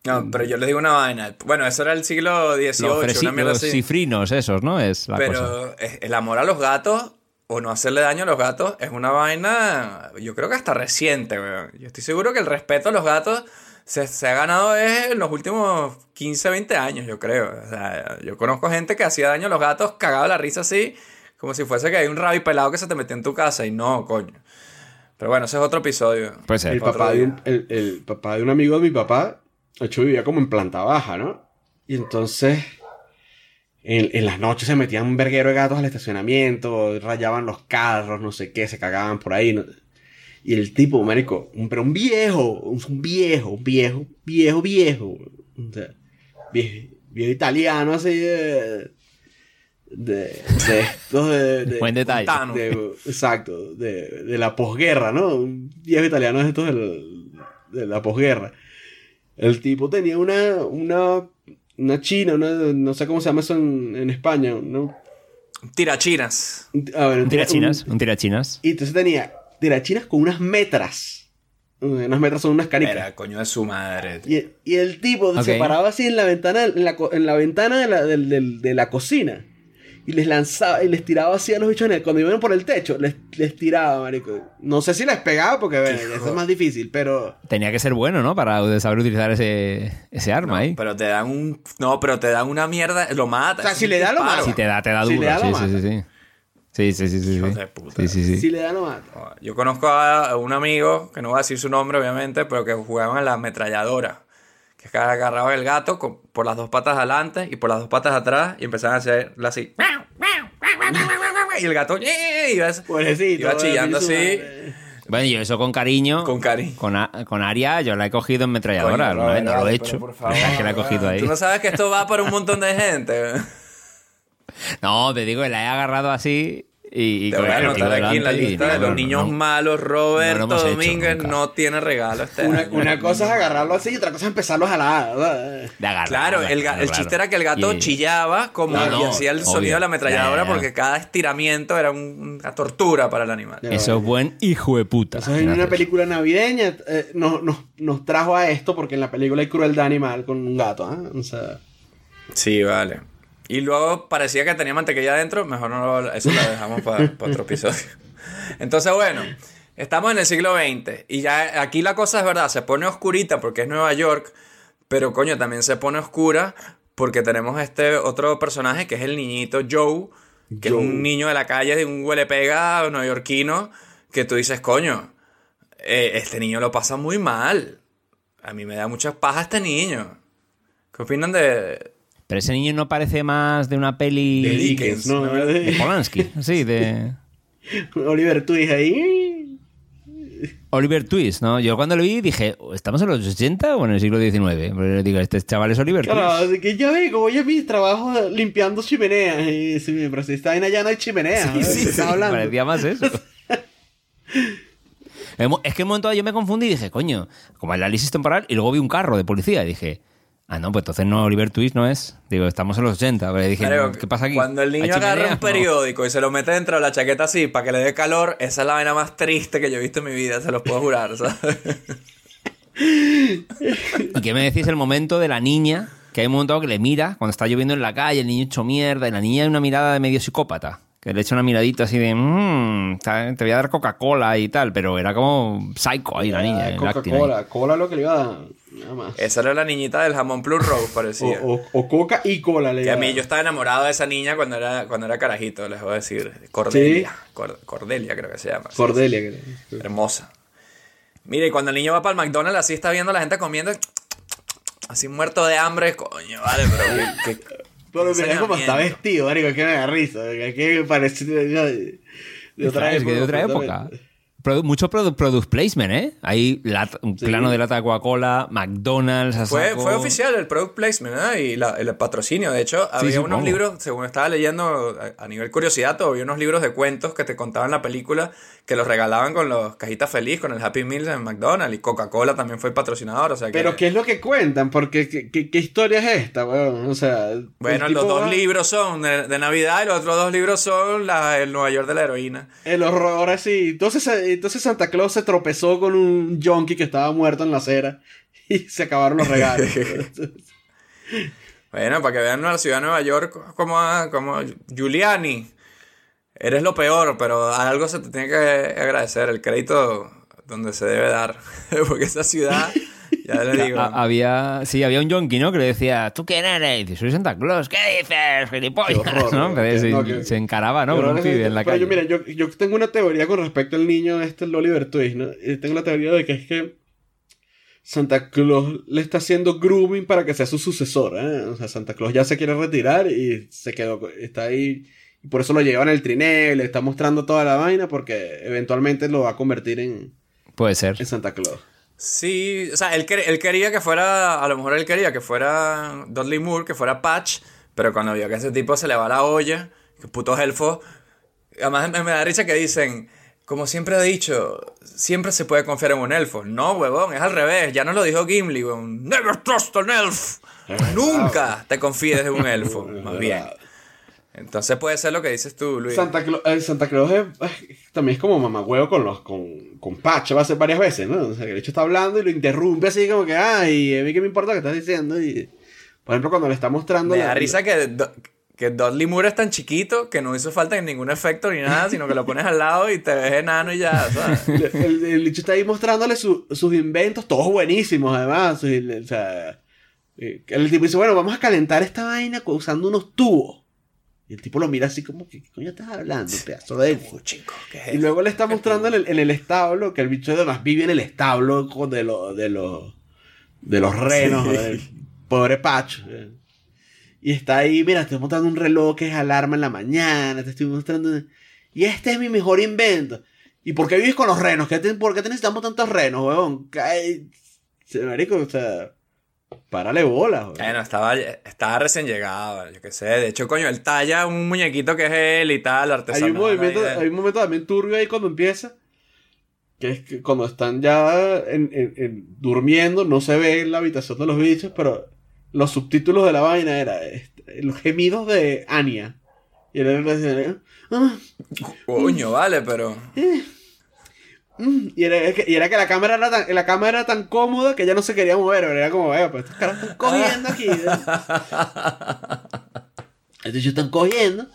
No, pero yo les digo una vaina. Bueno, eso era el siglo XVIII, los, fresi- una mierda los así. cifrinos esos, ¿no? Es la cosa. Pero el amor a los gatos o no hacerle daño a los gatos es una vaina, yo creo que hasta reciente, weón. Yo estoy seguro que el respeto a los gatos se, se ha ganado es en los últimos 15, 20 años, yo creo. O sea, yo conozco gente que hacía daño a los gatos cagado la risa así, como si fuese que hay un rabi pelado que se te metió en tu casa y no, coño. Pero bueno, ese es otro episodio. Puede ser. el, Otro papá de un, el, el papá de un amigo de mi papá, de hecho vivía como en planta baja, ¿no? Y entonces, en, en las noches se metían un verguero de gatos al estacionamiento, rayaban los carros, no sé qué, se cagaban por ahí. ¿no? Y el tipo, marico, un, pero un viejo, un, viejo, un viejo, viejo, viejo. O sea, viejo, viejo italiano así de... De, de estos de, de- Buen detalle. De- exacto, de, de la posguerra, ¿no? Un viejo italiano de estos del- de la posguerra. El tipo tenía una, una, una china, una, no sé cómo se llama eso en, en España, ¿no? Tirachinas. A ver, Un tirachinas, un tirachinas. Y entonces tenía tirachinas con unas metras. Unas metras son unas canicas. Era coño de su madre. Y, y el tipo se paraba así en la ventana, en la, en la ventana de la, de la cocina. Y les lanzaba, y les tiraba así a los bichos en el- Cuando iban por el techo, les, les tiraba, marico. No sé si les pegaba, porque bueno, eso es más difícil, pero. Tenía que ser bueno, ¿no? Para saber utilizar ese, ese arma ahí. Pero te dan un. No, pero te dan una mierda. Lo mata. O sea, si le da, lo mata. Si te da, te da Si duro. le da, lo sí, mata. sí, sí, sí. Sí, sí, sí, sí. Hijos sí. de puta. Sí, sí, sí. Si le da, lo mata. Yo conozco a un amigo, que no voy a decir su nombre obviamente, pero que jugaban en la ametralladora. Que es que agarraban el gato con- por las dos patas adelante y por las dos patas atrás y empezaban a hacerla así. Y el gato iba, Pobrecito, iba chillando así. Bueno, yo eso con cariño. Con cariño. Con, a- con Aria, yo la he cogido en metralladora. Coño, no, lo he hecho. por favor, es que la he cogido ahí. Tú no sabes que esto va para un montón de gente. No, te digo que la he agarrado así y. y Te voy a anotar aquí en la lista de los no, niños no. malos. Roberto Domínguez no tiene regalo este Una, una cosa es agarrarlo así y otra cosa es empezarlo a jalar. De agarrar, Claro, de el, agarrar, el claro. chiste era que el gato Y- chillaba como No, y no, hacía el obvio. sonido de la ametralladora porque cada estiramiento era un- una tortura para el animal. Eso es buen hijo de puta. Entonces en una película navideña eh, nos, nos, nos trajo a esto porque en la película hay crueldad animal con un gato. ¿ah? O sea, Sí, vale. Y luego parecía que tenía mantequilla adentro, mejor no lo, eso lo dejamos para otro episodio. Entonces, bueno, estamos en el siglo XX y ya aquí la cosa es verdad, se pone oscurita porque es Nueva York, pero coño, también se pone oscura porque tenemos este otro personaje que es el niñito Joe, que Joe. es un niño de la calle, de un huele pega neoyorquino, que tú dices, coño, eh, este niño lo pasa muy mal. A mí me da mucha paja este niño. ¿Qué opinan de, Pero ese niño no parece más de una peli. de Dickens, ¿no? de Polanski. Sí, de. Oliver Twist ahí. Oliver Twist, ¿no? Yo cuando lo vi dije, ¿estamos en los 80 o en el siglo XIX? Pero digo, este chaval es Oliver Claro, Twist. así que ya ve, como ya mi trabajo limpiando chimeneas. Y sí, pero si está en allá no hay chimeneas. ¿no? ¿De qué estás hablando? Parecía más eso. Es que en un momento yo me confundí y dije, coño, como el análisis temporal, y luego vi un carro de policía y dije, ah, no, pues entonces no, Oliver Twist no es. Digo, estamos en los 80. Pero dije, Claro, ¿qué pasa aquí? Cuando el ¿Hay niño agarra un periódico y se lo mete dentro de la chaqueta así para que le dé calor, esa es la vaina más triste que yo he visto en mi vida, se los puedo jurar, ¿sabes? ¿Y qué me decís el momento de la niña? Que hay un momento que le mira cuando está lloviendo en la calle, el niño hecho mierda, y la niña hay una mirada de medio psicópata. Que le echa una miradita así de, mmm, te voy a dar Coca-Cola y tal, pero era como psycho ahí la niña. Coca-Cola, cola lo que le iba a dar. Nada más. Esa era la niñita del jamón plus rose, parecía. O, o- o coca y cola le que iba a mí yo estaba enamorado de esa niña cuando era, cuando era carajito, les voy a decir. Cordelia. Cor- Cordelia creo que se llama. Cordelia. que- Hermosa. Mira, y cuando el niño va para el McDonald's, así está viendo a la gente comiendo, así muerto de hambre, coño, vale, pero Pero mira cómo está vestido, marico, es que me da risa. Es que parece de, de otra Es que época. de otra época. Produ- mucho produ- product placement, ¿eh? Hay lat- un plano de lata de Coca-Cola, McDonald's. Fue, fue oficial el product placement ¿eh? y la- el patrocinio. De hecho, había supongo. unos libros, según estaba leyendo a, a nivel curiosidad, había unos libros de cuentos que te contaban la película que los regalaban con los cajitas feliz, con el Happy Meals en McDonald's. Y Coca-Cola también fue patrocinador. O sea que, Pero ¿qué es lo que cuentan? Porque ¿qué, qué- qué historia es esta, weón? O sea... bueno, el los dos va- libros son de, de Navidad y los otros dos libros son la, el Nueva York de la heroína. El horror así. Entonces, eh, entonces Santa Claus se tropezó con un junkie que estaba muerto en la acera y se acabaron los regalos. Bueno, para que vean la ciudad de Nueva York como, como Giuliani. Eres lo peor, pero a algo se te tiene que agradecer. El crédito donde se debe dar. Porque esa ciudad, ya digo. Había, sí, había un yonki, ¿no? Que le decía, ¿tú quién eres? Y dice, soy Santa Claus. ¿Qué dices, gilipollas? Qué horror, ¿no? ¿no? Pero se, No, que- se encaraba, ¿no? Yo Con creo un que- pibe en la pero calle. yo, mira, yo, yo tengo una teoría con respecto al niño este, el Oliver Twist, ¿no? Y tengo la teoría de que es que Santa Claus le está haciendo grooming para que sea su sucesor, ¿eh? O sea, Santa Claus ya se quiere retirar y se quedó, está ahí, y por eso lo lleva en el trineo, le está mostrando toda la vaina porque eventualmente lo va a convertir en, Puede ser. en Santa Claus. Sí, o sea, él, él quería que fuera, a lo mejor él quería que fuera Dudley Moore, que fuera Patch, pero cuando vio que ese tipo se le va la olla, que putos elfos, además me, me da risa que dicen, como siempre he dicho, siempre se puede confiar en un elfo. No, huevón, es al revés, ya nos lo dijo Gimli, huevón, never trust an elf, nunca te confíes en un elfo, más bien. Entonces puede ser lo que dices tú, Luis. Santa, Cla- eh, Santa Claus es- eh, también es como mamagüevo con los con, con Patch, va a ser varias veces, ¿no? O sea, que el hecho está hablando y lo interrumpe así como que, ay, a mí qué me importa lo que estás diciendo. Y, por ejemplo, cuando le está mostrando... Me la- da risa que, Do- que Dudley Moore es tan chiquito que no hizo falta ningún efecto ni nada, sino que lo pones al lado y te ves enano y ya, ¿sabes? El, bicho está ahí mostrándole su- sus inventos, todos buenísimos además. o sea, eh, el tipo dice, bueno, vamos a calentar esta vaina usando unos tubos. Y el tipo lo mira así como que, ¿qué coño estás hablando, pedazo de elfo? Y luego le está mostrando en el, en el establo, que el bicho además vive en el establo de, los de, de los renos, Sí. del pobre Patch. eh. Y está ahí, mira, te estoy mostrando un reloj que es alarma en la mañana, te estoy mostrando... Y este es mi mejor invento. ¿Y por qué vives con los renos? ¿Qué te- ¿Por qué te necesitamos tantos renos, weón? Marico, o sea... Párale bola, weón. Bueno, estaba, estaba recién llegado, yo qué sé. De hecho, coño, él talla un muñequito que es él y tal, Hay artesanal. un, movimiento, hay un momento también turbio ahí cuando empieza. Que es que cuando están ya en- en- en- durmiendo, no se ve en la habitación de los bichos, pero los subtítulos de la vaina era este, los gemidos de Anya. Y él decía, "Ah, Coño, vale, pero... mm", y, era, que- y era que la cámara era tan, la cámara era tan cómoda que ella no se quería mover. pero Era como, vea, pues estos caras están cogiendo aquí. ¿eh? Estos están cogiendo.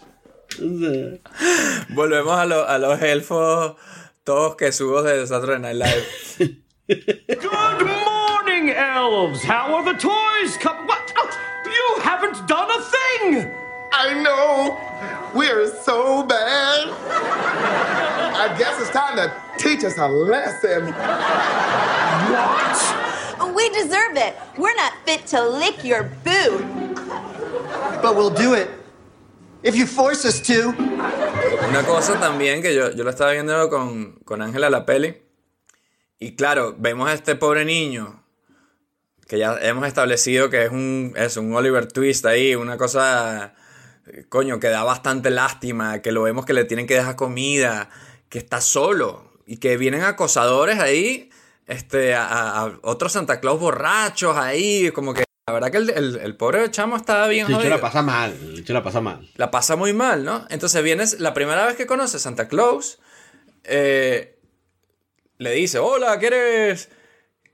Volvemos a, lo- a los elfos todos quesugos de Saturday Night Live. Good morning, elves. How are the toys? Come, what? Oh, you haven't done a thing. I know. We're so bad. I guess it's time to teach us a lesson. What? We deserve it. We're not fit to lick your boot. But we'll do it. If you force us to. Una cosa también que yo, yo lo estaba viendo con, con Ángela la peli. Y claro, vemos a este pobre niño. Que ya hemos establecido que es un, es un Oliver Twist ahí. Una cosa. Coño, que da bastante lástima. Que lo vemos que le tienen que dejar comida. Que está solo. Y que vienen acosadores ahí. Este, a, otros Santa Claus borrachos ahí. Como que. La verdad que el, el- el pobre chamo está bien bicho jodido. la pasa mal. El la pasa mal. La pasa muy mal, ¿no? Entonces vienes, la primera vez que conoce Santa Claus, eh, le dice, hola, ¿quieres,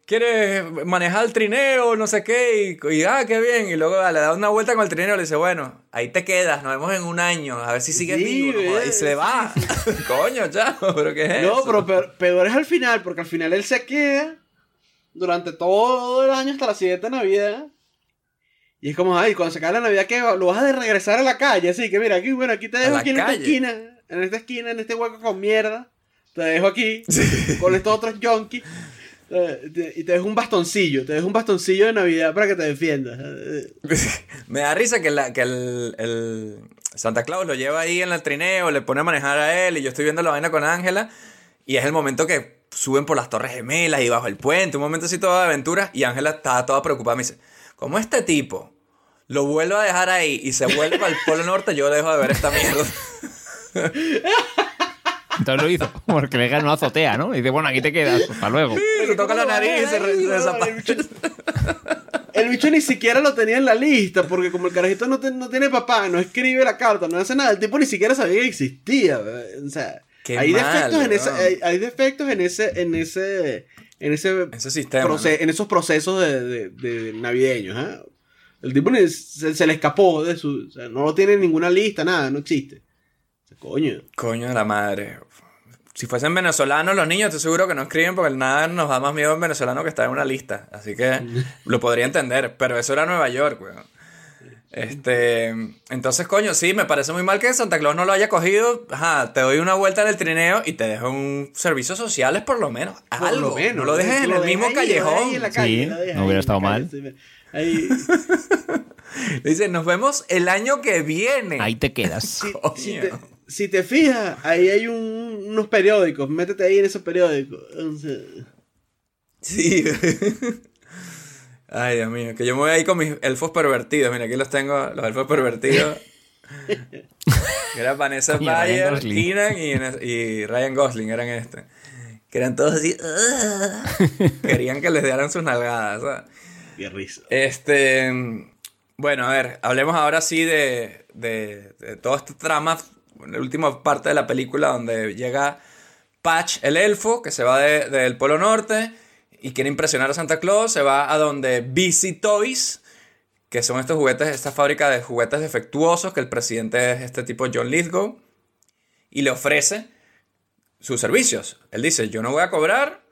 ¿quieres manejar el trineo? No sé qué. Y, y, ah, qué bien. Y luego le da una vuelta con el trineo y le dice, bueno, ahí te quedas, nos vemos en un año, a ver si sigues Sí, vivo. no jodas". y se le va. Coño, chavo, pero ¿qué es No, eso? pero peor, peor es al final, porque al final él se queda durante todo el año hasta la siguiente Navidad. Y es como, ay, cuando se acabe la Navidad, ¿qué? Lo vas a de regresar a la calle, así que mira, aquí, bueno, aquí te dejo aquí en esta esquina, en esta esquina, en este hueco con mierda. Te dejo aquí con estos otros junkies. Eh, Y te dejo un bastoncillo, te dejo un bastoncillo de Navidad para que te defiendas. Me da risa que, la, que el, el Santa Claus lo lleva ahí en el trineo, le pone a manejar a él y yo estoy viendo la vaina con Ángela Y es el momento que suben por las Torres Gemelas y bajo el puente, un momento así todo de aventura. Y Ángela estaba toda preocupada. Me dice, como este tipo lo vuelvo a dejar ahí y se vuelve al Polo Norte, yo dejo de ver esta mierda. Entonces lo hizo, porque le una azotea, ¿no? Y dice, bueno, aquí te quedas, hasta luego. se toca la nariz y se, re- se desaparece. El bicho ni siquiera lo tenía en la lista, porque como el carajito no, te- no tiene papá, no escribe la carta, no hace nada, el tipo ni siquiera sabía que existía. ¿verdad? O sea, Qué hay, mal, defectos en ese, hay, hay defectos en ese, en ese, en ese, Ese sistema. proce- en esos procesos de, de- de navideños. ¿ah? El tipo ni- se, se le escapó de su, o sea, no lo tiene en ninguna lista, nada, no existe. Coño. Coño de la madre. Si fuesen venezolanos los niños, estoy seguro que no escriben porque nada nos da más miedo en venezolano que estar en una lista. Así que lo podría entender. Pero eso era Nueva York, weón. Este, entonces, coño, sí, me parece muy mal que Santa Claus no lo haya cogido. Ajá, te doy una vuelta en el trineo y te dejo un servicios sociales por lo menos. Por Algo. lo menos, no lo dejes en lo el mismo ahí, callejón. ahí en la calle, Sí, no hubiera estado mal. calle, sí, ahí- Dice, nos vemos el año que viene. Ahí te quedas. si, te, si te fijas, ahí hay un- unos periódicos. Métete ahí en esos periódicos. Sí. Ay, Dios mío, que yo me voy ahí con mis elfos pervertidos. Mira, aquí los tengo, los elfos pervertidos. que eran Vanessa Bayer. Keenan y, y Ryan Gosling eran este. Que eran todos así. Querían que les dieran sus nalgadas. ¿sabes? qué risa. Este. Bueno, a ver, hablemos ahora sí de, de, de toda esta trama. La última parte de la película donde llega Patch, el elfo, que se va de- del Polo Norte y quiere impresionar a Santa Claus. Se va a donde BC Toys, que son estos juguetes, esta fábrica de juguetes defectuosos, que el presidente es este tipo John Lithgow, y le ofrece sus servicios. Él dice: Yo no voy a cobrar,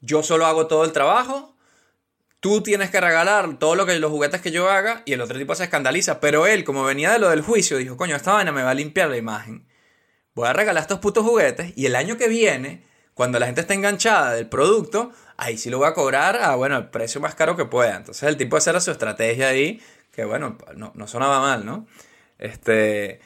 yo solo hago todo el trabajo. Tú tienes que regalar todo lo que los juguetes que yo haga y el otro tipo se escandaliza. Pero él, como venía de lo del juicio, dijo, coño, esta vaina me va a limpiar la imagen. Voy a regalar estos putos juguetes y el año que viene, cuando la gente esté enganchada del producto, ahí sí lo voy a cobrar a, bueno, el precio más caro que pueda. Entonces el tipo esa su estrategia ahí, que bueno, no, no sonaba mal, ¿no? Este...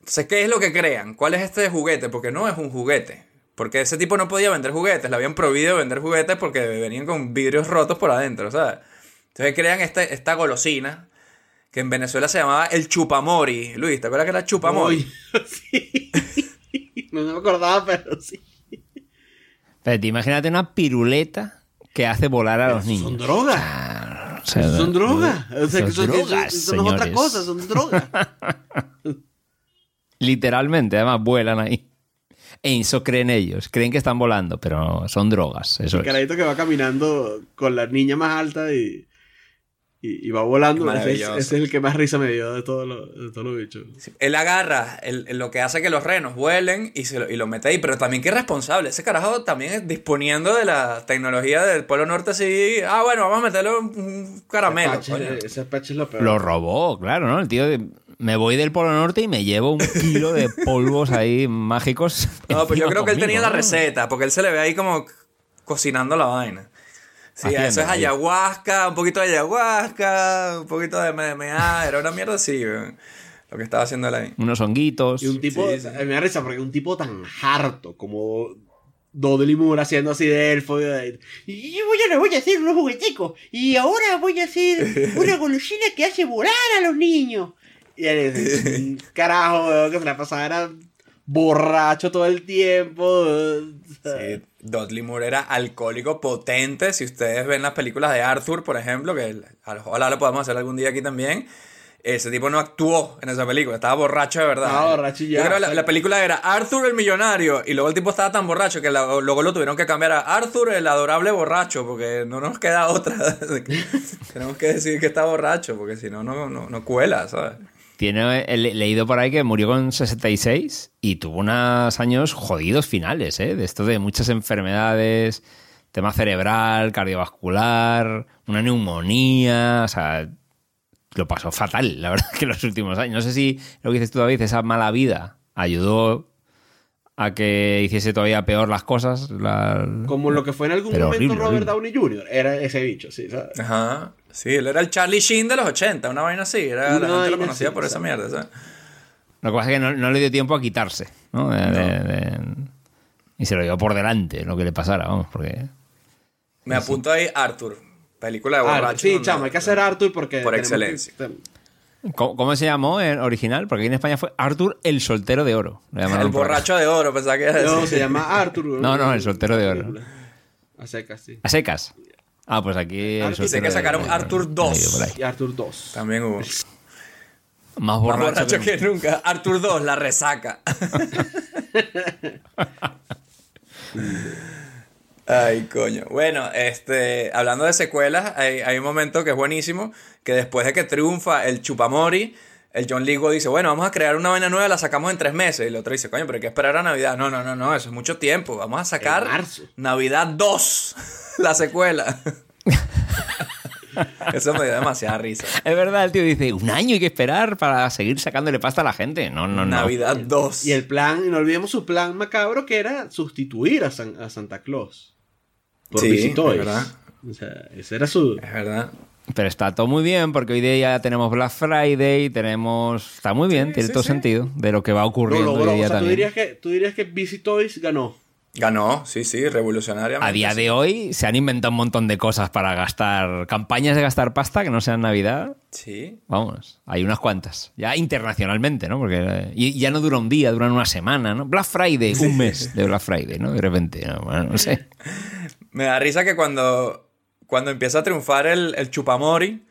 Entonces, ¿qué es lo que crean? ¿Cuál es este juguete? Porque no es un juguete. Porque ese tipo no podía vender juguetes, le habían prohibido vender juguetes porque venían con vidrios rotos por adentro, ¿sabes? Entonces crean este, esta golosina que en Venezuela se llamaba el chupamori. Luis, ¿te acuerdas que era chupamori? Uy, sí. No me acordaba, pero sí. Espérate, imagínate una piruleta que hace volar a los niños. Son drogas. O sea, son drogas. O sea, son que eso- drogas, eso no es otra señores. cosa, son drogas. Literalmente, además vuelan ahí. E eso creen ellos. Creen que están volando, pero son drogas. Eso El es. carajito que va caminando con la niña más alta y, y, y va volando. Qué Ese es, maravilloso. ese es el que más risa me dio de todos los de todos los bichos. Él agarra el- el- lo que hace que los renos vuelen y, se lo, y lo mete ahí, pero también que responsable. Ese carajo también es disponiendo de la tecnología del Polo Norte así. Ah, bueno, vamos a meterle un, un caramelo. Ese es lo peor. Lo robó, claro, ¿no? El tío de- me voy del Polo Norte y me llevo un kilo de polvos ahí mágicos. No, pues yo creo que él conmigo, tenía la receta, porque él se le ve ahí como cocinando la vaina. Sí, Haciendo eso es ahí. ayahuasca, un poquito de ayahuasca, un poquito de MDMA, era una mierda así, lo que estaba haciendo él ahí. Unos honguitos. Y un tipo, Sí, sí. me da risa porque un tipo tan harto como Dudley Moore haciendo así de elfo. Y, voy a, le voy a hacer unos jugueticos. Y ahora voy a hacer una golosina que hace volar a los niños. Y él dice, "Un carajo, weón, que se la pasaba era borracho todo el tiempo. Sí, Dudley Moore era alcohólico potente. Si ustedes ven las películas de Arthur, por ejemplo, que ojalá lo podamos hacer algún día aquí también. Ese tipo no actuó en esa película, estaba borracho de verdad. Estaba borracho ya, Yo creo que la, película era Arthur el millonario y luego el tipo estaba tan borracho que la- luego lo tuvieron que cambiar a Arthur el adorable borracho porque no nos queda otra. Tenemos que decir que está borracho porque si no, no, no, no cuela, ¿sabes? Tiene he le- leído por ahí que murió con 66 y tuvo unos años jodidos finales, ¿eh? De esto de muchas enfermedades, tema cerebral, cardiovascular, una neumonía, o sea, lo pasó fatal, la verdad, que los últimos años. No sé si lo que dices tú, David, esa mala vida ayudó a que hiciese todavía peor las cosas. la- Como lo que fue en algún Pero momento horrible, Robert horrible. Downey Jr. Era ese bicho, sí, ¿sabes? Ajá. Sí, él era el Charlie Sheen de los 80, una vaina así. Era, Una la gente lo conocía así, por esa mierda, ¿sabes? Lo que pasa es que no, no le dio tiempo a quitarse, ¿no? De- de- de- Y se lo llevó por delante, lo que le pasara, vamos, porque... Me apunto ahí Arthur, película de borracho. sí, chamo, hay que hacer Arthur porque. Por que- excelencia. ¿Cómo, cómo se llamó en original? Porque aquí en España fue Arthur el soltero de oro. Le llamaron El borracho de oro, pensaba que era No, se llama Arthur. No, no, el soltero de oro. A secas, sí. A secas. Ah, pues aquí soltero que de sacaron oro. Arthur Ahí, 2. por ahí. Y Arthur 2. También hubo. Más Más borracho, borracho que- que nunca. Arthur 2, la resaca. Ay, coño. Bueno, este, hablando de secuelas, hay, hay un momento que es buenísimo, que después de que triunfa el Chupamori, el John Ligo dice, bueno, vamos a crear una vaina nueva, la sacamos en tres meses. Y el otro dice, coño, pero hay que esperar a Navidad. No, no, no, no, eso es mucho tiempo. Vamos a sacar marzo. Navidad 2, la secuela. eso me dio demasiada risa. Es verdad, el tío dice, un año hay que esperar para seguir sacándole pasta a la gente. No, no, no. Navidad 2. Y el plan, y no olvidemos su plan macabro que era sustituir a, San- a Santa Claus. Por Sí, es verdad. O sea, ese era su. Es verdad. Pero está todo muy bien porque hoy día ya tenemos Black Friday, tenemos... Está muy bien, tiene sí, todo sí. sentido de lo que va ocurriendo hoy O día tú también. dirías, que, tú dirías que Busy Toys ganó. Ganó, sí, sí, revolucionariamente. A día de hoy se han inventado un montón de cosas para gastar, campañas de gastar pasta que no sean Navidad. Sí. Vamos, hay unas cuantas. Ya internacionalmente, ¿no? Porque y ya no dura un día, duran una semana, ¿no? Black Friday, un mes de Black Friday, ¿no? De repente, ¿no? Bueno, no sé. Me da risa que cuando, cuando empieza a triunfar el, el Chupamori,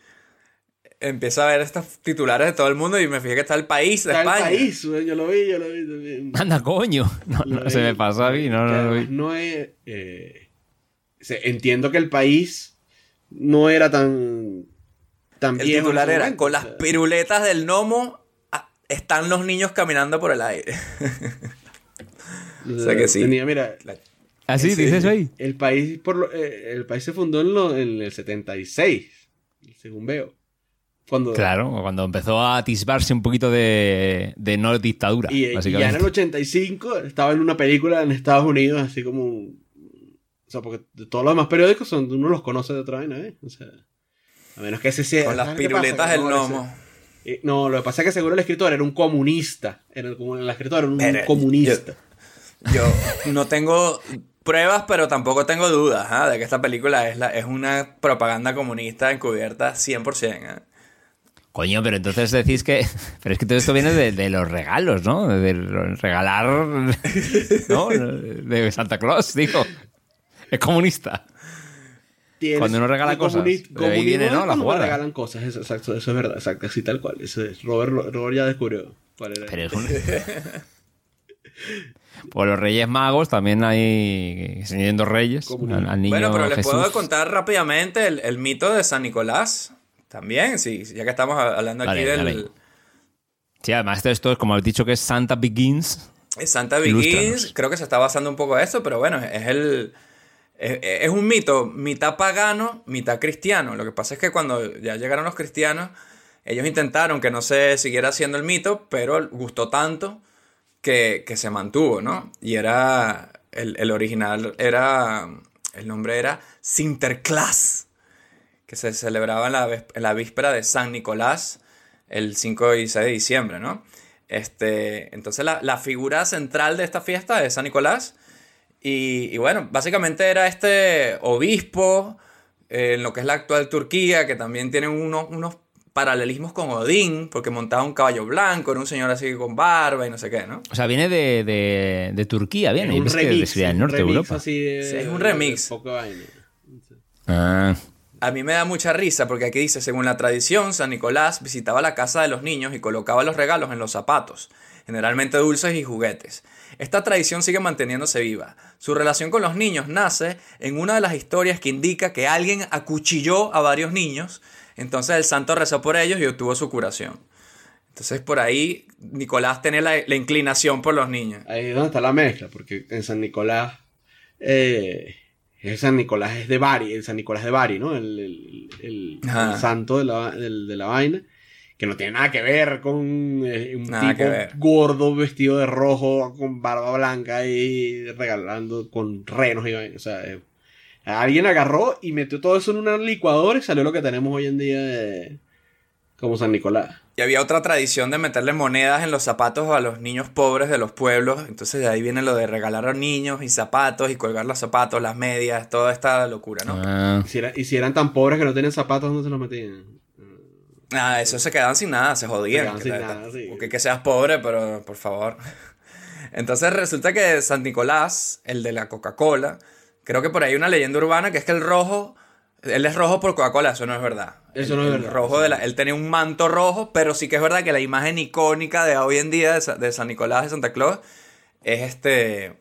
empieza a ver estos titulares de todo el mundo y me fijé que está el país de Está el España. país, güey, yo lo vi, yo lo vi también. Anda, coño. No, no se me pasó a mí, no, no lo vi. no es, eh, entiendo que el país no era tan. tan El viejo titular era, momento, con o las sea. piruletas del gnomo ah, están los niños caminando por el aire. o sea que sí. Tenía, mira, ¿Ah, sí? ¿Dices ahí? el país, por lo- eh, el país se fundó en, lo- en el 76, según veo. Cuando, Claro, cuando empezó a atisbarse un poquito de, de no dictadura, Y, y ya en el 85 estaba en una película en Estados Unidos, así como. O sea, porque de todos los demás periódicos son, uno los conoce de otra vaina, ¿eh? O sea. A menos que ese sea. Con las ¿sabes qué piruletas del gnomo. eh, no, lo que pasa es que seguro el escritor era un comunista. Era el, como el escritor era un Pero, comunista. Yo no tengo pruebas, pero tampoco tengo dudas ¿ah? de que esta película es, la, es una propaganda comunista encubierta 100%. ¿ah? Coño, pero entonces decís que. Pero es que todo esto viene de, de los regalos, ¿no? De regalar. ¿No? De Santa Claus, digo. Es comunista. Cuando uno regala cosas, de ahí viene, ¿no? La cuando jugada. regalan cosas, eso, exacto, eso es verdad, exacto, así tal cual. Eso es. Robert, Robert ya descubrió cuál era. Pero es un- Por los Reyes Magos también hay. Siendo Reyes. Al, al niño Bueno, pero les Jesús. puedo contar rápidamente el, el mito de San Nicolás. También, sí, ya que estamos hablando aquí Dale, del dale. Sí, además esto, esto es como has dicho que es Santa Begins. es Santa Begins. Creo que se está basando un poco en esto, pero bueno, es el. Es, es un mito mitad pagano, mitad cristiano. Lo que pasa es que cuando ya llegaron los cristianos, ellos intentaron que no se siguiera haciendo el mito, pero gustó tanto que, que se mantuvo, ¿no? Y era. El, el original era. El nombre era Sinterklaas, que se celebraba en la, víspera de San Nicolás, el 5 y 6 de diciembre, ¿no? Este, entonces la, la figura central de esta fiesta es San Nicolás. Y, y bueno, básicamente era este obispo eh, en lo que es la actual Turquía, que también tiene unos, unos paralelismos con Odín, porque montaba un caballo blanco, era un señor así con barba y no sé qué, ¿no? O sea, viene de, de, de Turquía, viene. Y un ves que remix, sería del un norte de remix Europa. así de- Sí, es un remix. de poca vaina. Ah. A mí me da mucha risa porque aquí dice, según la tradición, San Nicolás visitaba la casa de los niños y colocaba los regalos en los zapatos, generalmente dulces y juguetes. Esta tradición sigue manteniéndose viva. Su relación con los niños nace en una de las historias que indica que alguien acuchilló a varios niños, entonces el santo rezó por ellos y obtuvo su curación. Entonces por ahí Nicolás tenía la, la inclinación por los niños. Ahí es donde está la mezcla, porque en San Nicolás. Eh, el San Nicolás es de Bari, el San Nicolás de Bari, ¿no? El, el- el- Ajá. el santo de la, de la vaina. Que no tiene nada que ver con eh, un Nada tipo gordo vestido de rojo con barba blanca y regalando con renos y vaina. O sea, alguien agarró y metió todo eso en una licuadora y salió lo que tenemos hoy en día de- como San Nicolás. Y había otra tradición de meterle monedas en los zapatos a los niños pobres de los pueblos. Entonces de ahí viene lo de regalar a los niños y zapatos y colgar los zapatos, las medias, toda esta locura, ¿no? Ah, Y si, era- y si eran tan pobres que no tenían zapatos, ¿dónde se los metían? Ah, eso se quedaban sin nada, se jodían. sin Que- nada, sí. Porque que seas pobre, pero por favor. Entonces resulta que San Nicolás, el de la Coca-Cola, creo que por ahí hay una leyenda urbana que es que el rojo, él es rojo por Coca-Cola, eso no es verdad. Eso El- no es el verdad. rojo de la- él tenía un manto rojo, pero sí que es verdad que la imagen icónica de hoy en día de, Sa- de San Nicolás de Santa Claus es este,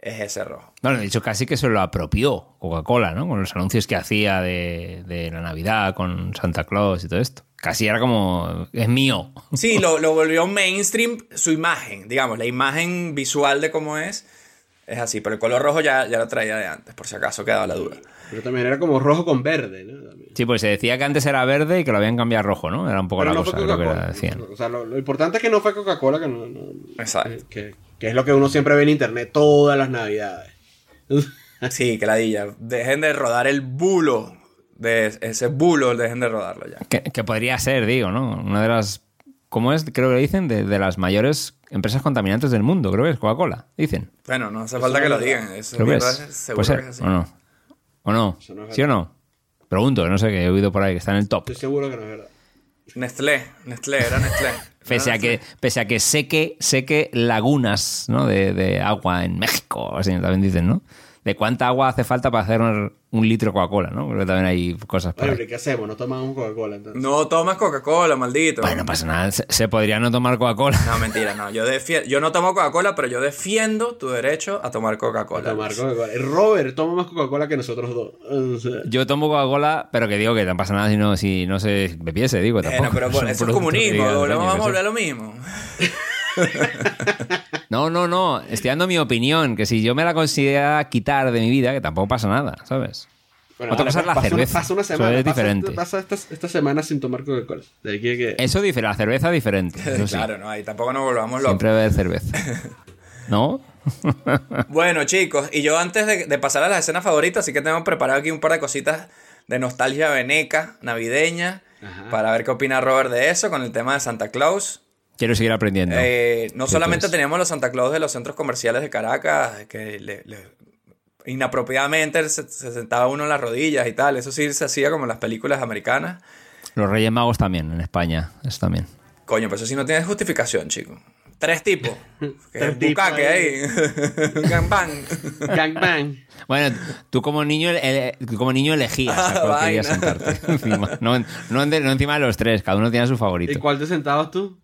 es ese rojo. Bueno, de hecho, casi que se lo apropió Coca-Cola, ¿no? Con los anuncios que hacía de, de la Navidad con Santa Claus y todo esto. Casi era como, es mío. Sí, lo, lo volvió mainstream su imagen, digamos, la imagen visual de cómo es. Es así, pero el color rojo ya, ya lo traía de antes, por si acaso quedaba la duda. Pero también era como rojo con verde, ¿no? También. Sí, pues se decía que antes era verde y que lo habían cambiado a rojo, ¿no? Era un poco Pero la no cosa, creo que era, decían. O sea, lo, lo importante es que no fue Coca-Cola, que, no, no- Exacto. que, que es lo que uno siempre ve en internet todas las navidades. Sí, que ladilla. Dejen de rodar el bulo. De ese bulo, dejen de rodarlo ya. Que, que podría ser, digo, ¿no? Una de las, ¿cómo es? Creo que dicen, de, de las mayores empresas contaminantes del mundo, creo que es Coca-Cola, dicen. Bueno, no hace falta que lo digan. Eso Creo que es. es- seguro Puede que es así. ¿o no? ¿O no? ¿Sí o no? Pregunto, no sé, que he oído por ahí que está en el top. Estoy seguro que no es verdad. Nestlé, Nestlé, era Nestlé. Pese a, que, pese a que seque, seque lagunas ¿no? de, de agua en México, así también dicen, ¿no? De cuánta agua hace falta para hacer un, un litro de Coca-Cola, ¿no? Porque también hay cosas Bueno, pero ¿qué hacemos? No tomamos Coca-Cola entonces. No tomas Coca-Cola, maldito. Bueno, no pasa nada, se, se podría no tomar Coca-Cola. No, mentira, no. Yo, yo no tomo Coca-Cola, pero yo defiendo tu derecho a tomar A Coca-Cola. tomar Coca-Cola. El Robert toma más Coca-Cola que nosotros dos. O sea, Yo tomo Coca-Cola, pero que digo que no pasa nada si no, si no se bebiese, digo, tampoco. Bueno, pero bueno, un eso es comunismo. digas, volvemos coño, a que volver a sí. lo mismo. No, no, no, estoy dando mi opinión, que si yo me la considera quitar de mi vida, que tampoco pasa nada, ¿sabes? bueno, Otra vale, cosa es la pasa una- cerveza. Pasa una Eso semana. es pasa- diferente. Pasa esta, esta semana sin tomar Coca-Cola. De aquí a que... Eso dice la cerveza diferente. Eso sí. Claro, no, ahí tampoco nos volvamos locos. Siempre beber cerveza. ¿No? Bueno, chicos, y yo antes de, de pasar a las escenas favoritas, sí que tengo preparado aquí un par de cositas de nostalgia veneca, navideña, para ver qué opina Robert de eso, con el tema de Santa Claus. Quiero seguir aprendiendo. Eh, no solamente pues. teníamos los Santa Claus de los centros comerciales de Caracas, que le- le- inapropiadamente se, se sentaba uno en las rodillas y tal, eso sí se hacía como en las películas americanas. Los Reyes Magos también, en España. Eso también. Coño, pues eso sí no tiene justificación, chico. Tres tipos. Tres es tipos bucaque ahí. Gangbang. Gangbang. Bueno, tú como niño, eh, tú como niño elegías a Ah, cuál querías sentarte encima. No, no, no encima de los tres, cada uno tenía su ¿Y favorito. cuál te sentabas tú?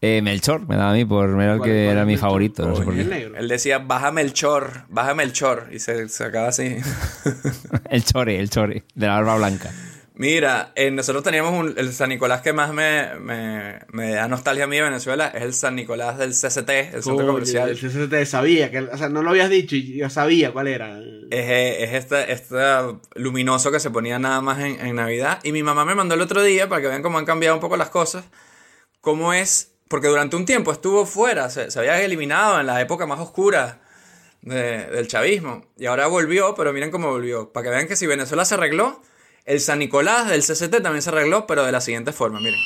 Eh, Melchor me daba a mí por ¿Cuál- que era mi Melchor? favorito. No sé por qué. negro. Él decía, bájame el chor, bájame el chor. Y se sacaba así. El chore, el chore, de la barba blanca. Mira, eh, nosotros teníamos un- el San Nicolás que más me, me, me da nostalgia a mí de Venezuela. Es el San Nicolás del CCT, el centro Coño, comercial. el CCT sabía, que, o sea, no lo habías dicho y yo sabía cuál era. Es, es este, este luminoso que se ponía nada más en, en Navidad. Y mi mamá me mandó el otro día para que vean cómo han cambiado un poco las cosas. Cómo es, porque durante un tiempo estuvo fuera, se, había eliminado en la época más oscura de- del chavismo. Y ahora volvió, pero miren cómo volvió. Para que vean que si Venezuela se arregló, el San Nicolás del CCT también se arregló, pero de la siguiente forma, miren.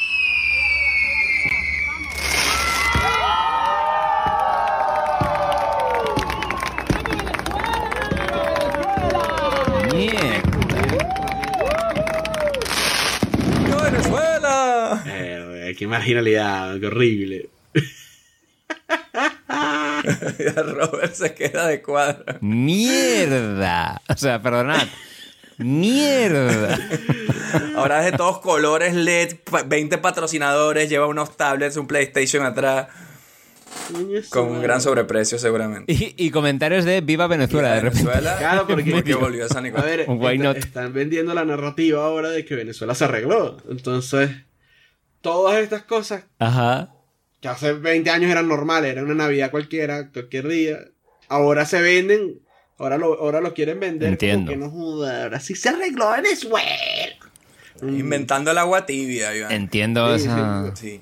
¡Yo Venezuela! Eh, qué marginalidad, qué horrible. Robert se queda de cuadro. ¡Mierda! O sea, perdonad. ¡Mierda! Ahora es de todos colores LED, pa- 20 patrocinadores, lleva unos tablets, un PlayStation atrás, con un gran sobreprecio seguramente. Y, y comentarios de Viva Venezuela, de repente. Venezuela, Claro, porque, porque volvió a San a Nicolás. ver, Why est- not? están vendiendo la narrativa ahora de que Venezuela se arregló. Entonces, todas estas cosas Ajá. que hace 20 años eran normales, era una Navidad cualquiera, cualquier día, ahora se venden, ahora lo, ahora lo quieren vender. Entiendo. Como que no joda, ahora sí se arregló Venezuela. Inventando el agua tibia, Iván. Entiendo Sí, esa. Sí.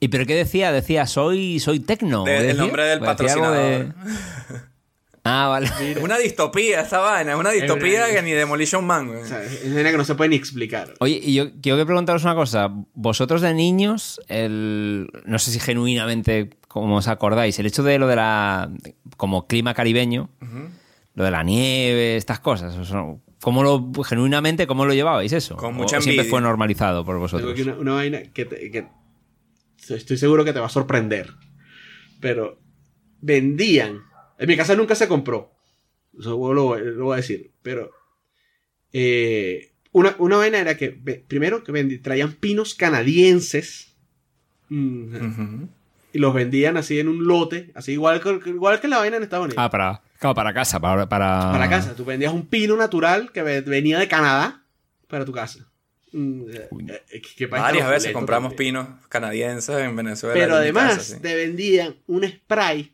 ¿Y pero qué decía? Decía, soy, soy tecno. El nombre del ¿O decía algo de- patrocinador. Ah, vale. Es una distopía esta vaina, una distopía que ni Demolition Man. güey. O sea, es una que no se puede ni explicar. Oye, y yo quiero que preguntaros una cosa. Vosotros de niños, el, no sé si genuinamente, como os acordáis, el hecho de lo de la. como clima caribeño, lo de la nieve, estas cosas, o ¿cómo lo, genuinamente, cómo lo llevabais eso? Con ¿O mucha siempre envidia. fue normalizado por Tengo vosotros? aquí una, una vaina que, te- que estoy seguro que te va a sorprender. Pero vendían. En mi casa nunca se compró. Eso lo, lo voy a decir. Pero eh, una, una vaina era que primero que vendi- traían pinos canadienses. mm, Y los vendían así en un lote. Así igual que, igual que la vaina en Estados Unidos. Ah, para, claro, para casa, para... Para, Para casa. Tú vendías un pino natural que ve- venía de Canadá para tu casa. Mm, eh, Varias veces compramos también. pinos canadienses en Venezuela. Pero además casa, sí. te vendían un spray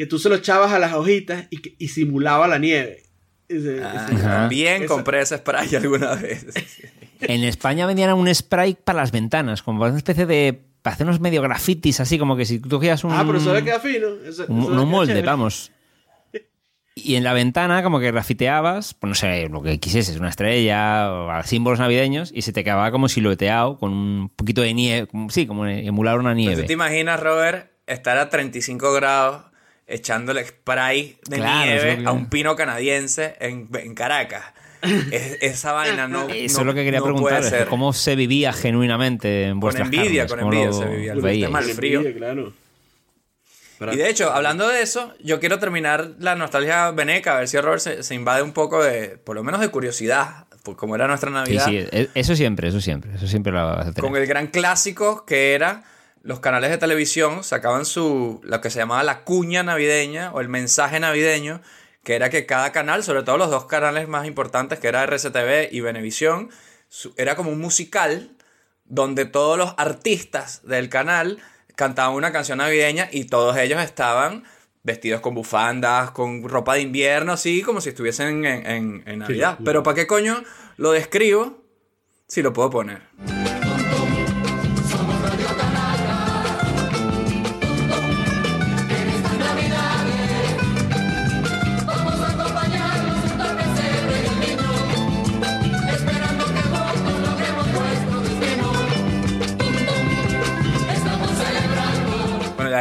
que tú se lo echabas a las hojitas y, que- y simulaba la nieve. Ese- Ah, ese- También esa- compré ese spray alguna vez. En España vendían un spray para las ventanas, como una especie de... para hacer unos medio grafitis, así como que si tú cogías un... Ah, pero eso le queda fino. Eso, un, eso un queda molde, chévere. vamos. Y en la ventana, como que grafiteabas, pues no sé, lo que quisieses, una estrella o símbolos navideños, y se te quedaba como silueteado con un poquito de nieve, como- sí, como emular una Pues nieve. ¿Tú te imaginas, Robert, estar a 35 grados echándole spray de Claro, nieve a un pino canadiense en, en Caracas? Es- esa vaina no. Eso no- es lo que quería no preguntar, puede ser. cómo se vivía genuinamente en vuestras envidia, carnes, con envidia se vivía el veíais. tema del frío. Claro. Y de hecho, hablando de eso, yo quiero terminar la nostalgia veneca, a ver si Robert se, se invade un poco de, por lo menos de curiosidad, por cómo era nuestra Navidad. sí, e- eso siempre, eso siempre, eso siempre lo vas a tener. con el gran clásico que era los canales de televisión sacaban su lo que se llamaba la cuña navideña o el mensaje navideño que era que cada canal sobre todo los dos canales más importantes que era RCTV y Venevisión era como un musical donde todos los artistas del canal cantaban una canción navideña y todos ellos estaban vestidos con bufandas, con ropa de invierno, así como si estuviesen en, en- en Navidad. Pero ¿para qué coño lo describo si lo puedo poner?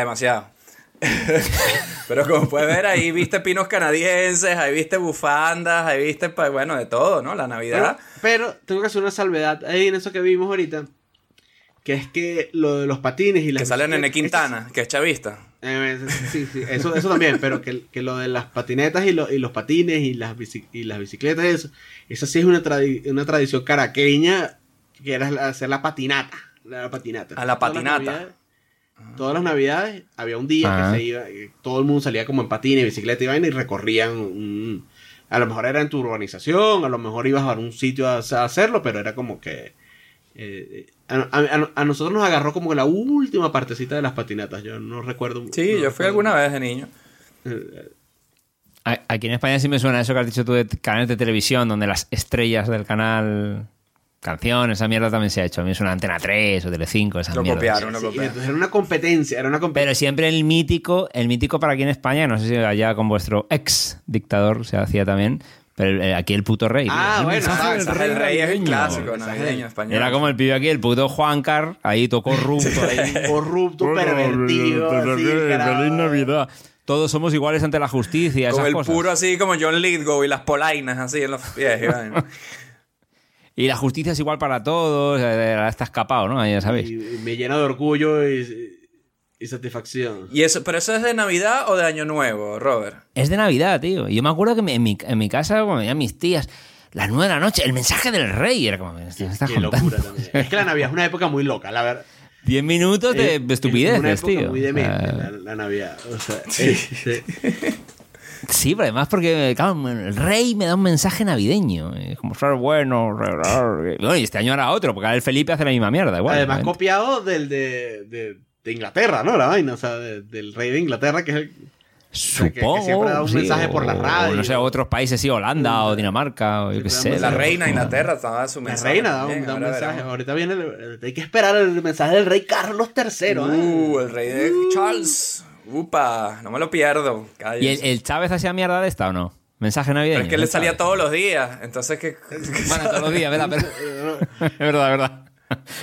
Demasiado. Pero como puedes ver, ahí viste pinos canadienses, ahí viste bufandas, ahí viste, bueno, de todo, ¿no? La Navidad. pero tengo que hacer una salvedad ahí en eso que vimos ahorita. Que es que lo de los patines y las que sale Nene bicicletas- Quintana, que es chavista. Eh, sí, sí, eso, eso también, pero que, que lo de las patinetas y, lo- y los patines y las, bici- y las bicicletas, eso, esa sí es una, tradi- una tradición caraqueña que era hacer la patinata. La patinata. A la patinata. Todas las navidades había un día que se iba, que todo el mundo salía como en patines, bicicleta y vaina y recorrían un- a lo mejor era en tu urbanización, a lo mejor ibas a un sitio a, a hacerlo, pero era como que eh, a, a- a nosotros nos agarró como que la última partecita de las patinatas. Yo no recuerdo. Sí, no yo fui recuerdo. alguna vez de niño. A- Aquí en España sí me suena eso que has dicho tú de canales de televisión, donde las estrellas del canal, canciones, esa mierda también se ha hecho. A mí me suena Antena 3 o Telecinco, esas Lo mierdas. copiaron, lo copiaron. entonces era una competencia, era una competencia. Pero siempre el mítico, el mítico para aquí en España, no sé si allá con vuestro ex dictador se hacía también, pero el- aquí el puto rey. Ah. El bueno, mensaje ah, del El rey es el clásico navideño español. Era como el pibe aquí, el puto Juancar, ahí todo corrupto. ahí. corrupto, pervertido. así. Feliz Navidad. Todos somos iguales ante la justicia, Con esas el cosas. puro así como John Lithgow y las polainas así en los pies. y la justicia es igual para todos, eh, está escapado, ¿no? Ya sabéis. Y, y me llena de orgullo y, y satisfacción. y eso, ¿Pero eso es de Navidad o de Año Nuevo, Robert? Es de Navidad, tío. Yo me acuerdo que en mi, en mi casa, cuando venían mis tías, las nueve de la noche, el mensaje del rey. Era como, ¿me estás Qué contando? locura también. Es que la Navidad es una época muy loca, la verdad. Diez minutos de Es- estupideces, es una época tío. muy demente, Ah, la, la Navidad. O sea, es- sí. Sí, pero además porque, claro, el rey me da un mensaje navideño. Es como ser bueno. y este año hará otro, porque ahora el Felipe hace la misma mierda. Igual, Además, copiado del de, de, de Inglaterra, ¿no? La vaina, o sea, de- del rey de Inglaterra, que es el. sea, que- que Supongo. siempre da un sí, mensaje por la radio. no sé, otros países, sí, Holanda o Dinamarca, o yo qué sé. La pero- reina de Inglaterra estaba su La mensaje. reina da un, da mensaje. veremos. Ahorita viene. el- hay que esperar el mensaje del rey Carlos III. ¿eh? Uh, el rey de Charles. Upa, no me lo pierdo. ¿Y el, el Chávez hacía mierda de esta o no? Mensaje navideño. Pero es que le salía todos los días, entonces que... Bueno, todos los días, ¿verdad? Pero- es verdad, es verdad.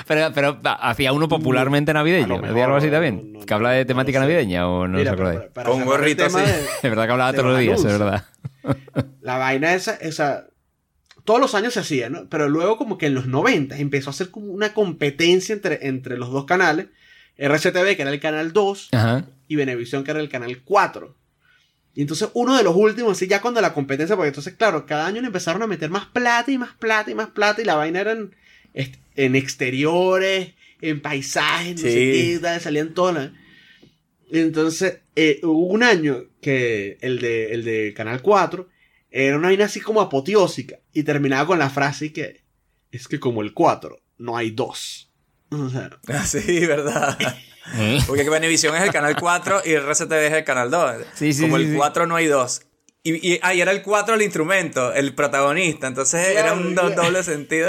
Pero, pero hacía uno popularmente navideño. ¿Hacía algo así también? ¿Que habla de temática navideña o no Mira, os acordáis? para- para Con gorrito así. Es verdad que hablaba todos los días, es verdad. La vaina esa, esa, todos los años se hacía, ¿no? Pero luego como que en los 90 empezó a hacer como una competencia entre, entre los dos canales. RCTV, que era el canal 2, Ajá. Y Venevisión, que era el canal 4. Y entonces uno de los últimos, así ya cuando la competencia, porque entonces, claro, cada año le empezaron a meter más plata y más plata y más plata, y la vaina est- en exteriores, en paisajes, no sé Sí. qué, tal, salían todas. Entonces, eh, hubo un año que el de, el de Canal 4 era una vaina así como apoteósica y terminaba con la frase que es que como el 4 no hay dos. O sea, Ah, sí, ¿verdad? Porque que Venevisión es el canal 4 y RCTV es el canal 2. Sí, sí, Como sí, el sí. 4 no hay dos. Y, y, ah, y era el 4 el instrumento, el protagonista. Entonces era un do- doble sentido.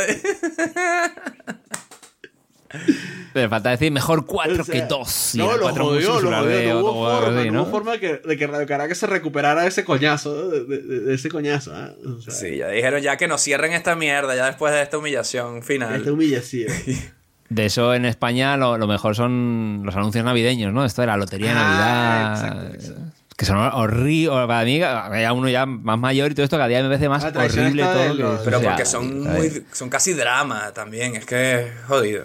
Pero falta decir mejor cuatro O sea, que dos. Y no, el lo jodió, lo jodió, de no hubo forma, así, no ¿no? hubo forma que- de que Radio Caracas se recuperara de ese coñazo, de, de- de ese coñazo. ¿ah? O sea, Sí, ya dijeron ya que nos cierren esta mierda, ya después de esta humillación final. Esta humillación. De eso en España lo, lo mejor son los anuncios navideños, ¿no? Esto de la lotería de Ah, Navidad. Que son horribles. Para mí, ya uno ya más mayor y todo esto, cada día me parece más horrible todo. que- Pero o sea, porque son, muy, son casi drama también, es que es jodido.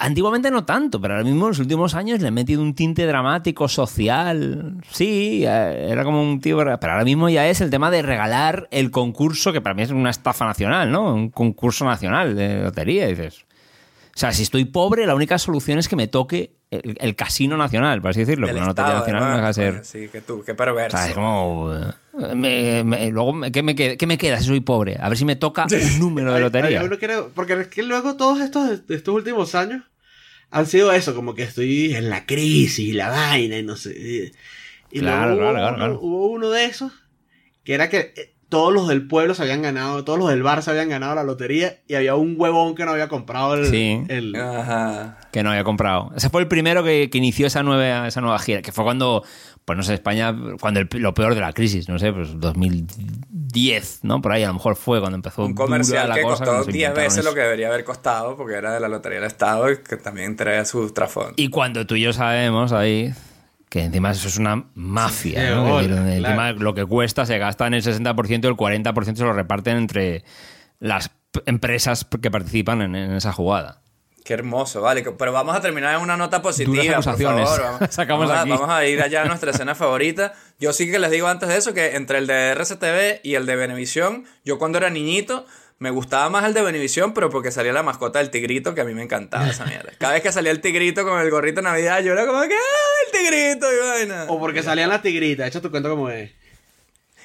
Antiguamente no tanto, pero ahora mismo en los últimos años le he metido un tinte dramático, social. Sí, eh, era como un tío. Pero ahora mismo ya es el tema de regalar el concurso, que para mí es una estafa nacional, ¿no? Un concurso nacional de lotería. y dices. O sea, si estoy pobre, la única solución es que me toque el, el casino nacional, por así decirlo. Del Porque una lotería nacional no deja de además, ser. Sí, que tú, qué O perverso. sea, es como. eh, me- me- luego, ¿qué me, queda, ¿qué me queda si soy pobre? A ver si me toca un número de lotería. Porque es que luego todos estos, estos últimos años han sido eso, como que estoy en la crisis y la vaina y no sé. Y, y Claro, luego claro, claro. hubo uno de esos que era que eh, todos los del pueblo se habían ganado, todos los del bar se habían ganado la lotería y había un huevón que no había comprado el... Sí. el- Ajá. que no había comprado. Ese fue el primero que, que inició esa nueva, esa nueva gira, que fue cuando, pues no sé, España, cuando el- lo peor de la crisis, no sé, pues 2010, ¿no? Por ahí a lo mejor fue cuando empezó Un dura comercial la que cosa, costó cuando se 10 inventaron veces eso. lo que debería haber costado, porque era de la Lotería del Estado y que también trae su trasfondo. Y cuando tú y yo sabemos ahí que encima eso es una mafia, Sí, ¿no? claro. encima lo que cuesta se gasta en el 60% y el 40% se lo reparten entre las empresas que participan en, en esa jugada. Qué hermoso, vale. Pero vamos a terminar en una nota positiva, por favor. Vamos, Sacamos vamos a, aquí. vamos a ir allá a nuestra escena favorita. Yo sí que les digo antes de eso que entre el de RCTV y el de Venevisión, yo cuando era niñito me gustaba más el de Venevisión, pero porque salía la mascota del tigrito, que a mí me encantaba esa mierda. Cada vez que salía el tigrito con el gorrito de Navidad, yo era como que ¡ah, el tigrito! Y vaina. O porque salían las tigritas, echa tu cuento como es.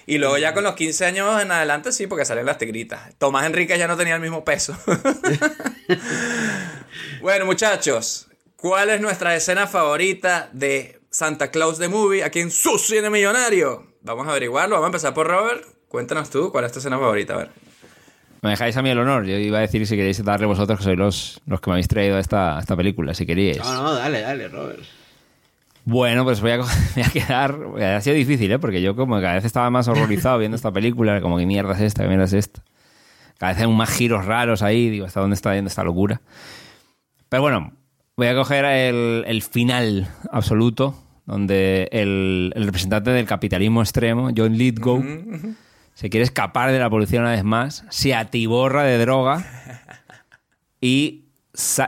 Y luego ya con los 15 años en adelante sí, porque salían las tigritas. Tomás Enrique ya no tenía el mismo peso. bueno, muchachos, ¿cuál es nuestra escena favorita de Santa Claus the Movie aquí en Su Cine Millonario? Vamos a averiguarlo, vamos a empezar por Robert. Cuéntanos tú, ¿cuál es tu escena favorita? A ver. Me dejáis a mí el honor. Yo iba a decir si queréis darle vosotros, que sois los, los que me habéis traído a esta, a esta película, si queríais. No, no, dale, dale, Robert. Bueno, pues voy a, voy a quedar. Ha sido difícil, ¿eh? Porque yo, como cada vez estaba más horrorizado viendo esta película, como que mierda es esta, qué mierda es esta. Cada vez hay más giros raros ahí, digo, ¿hasta dónde está yendo esta locura? Pero bueno, voy a coger el, el final absoluto, donde el, el representante del capitalismo extremo, John Lithgow, se quiere escapar de la policía una vez más, se atiborra de droga y,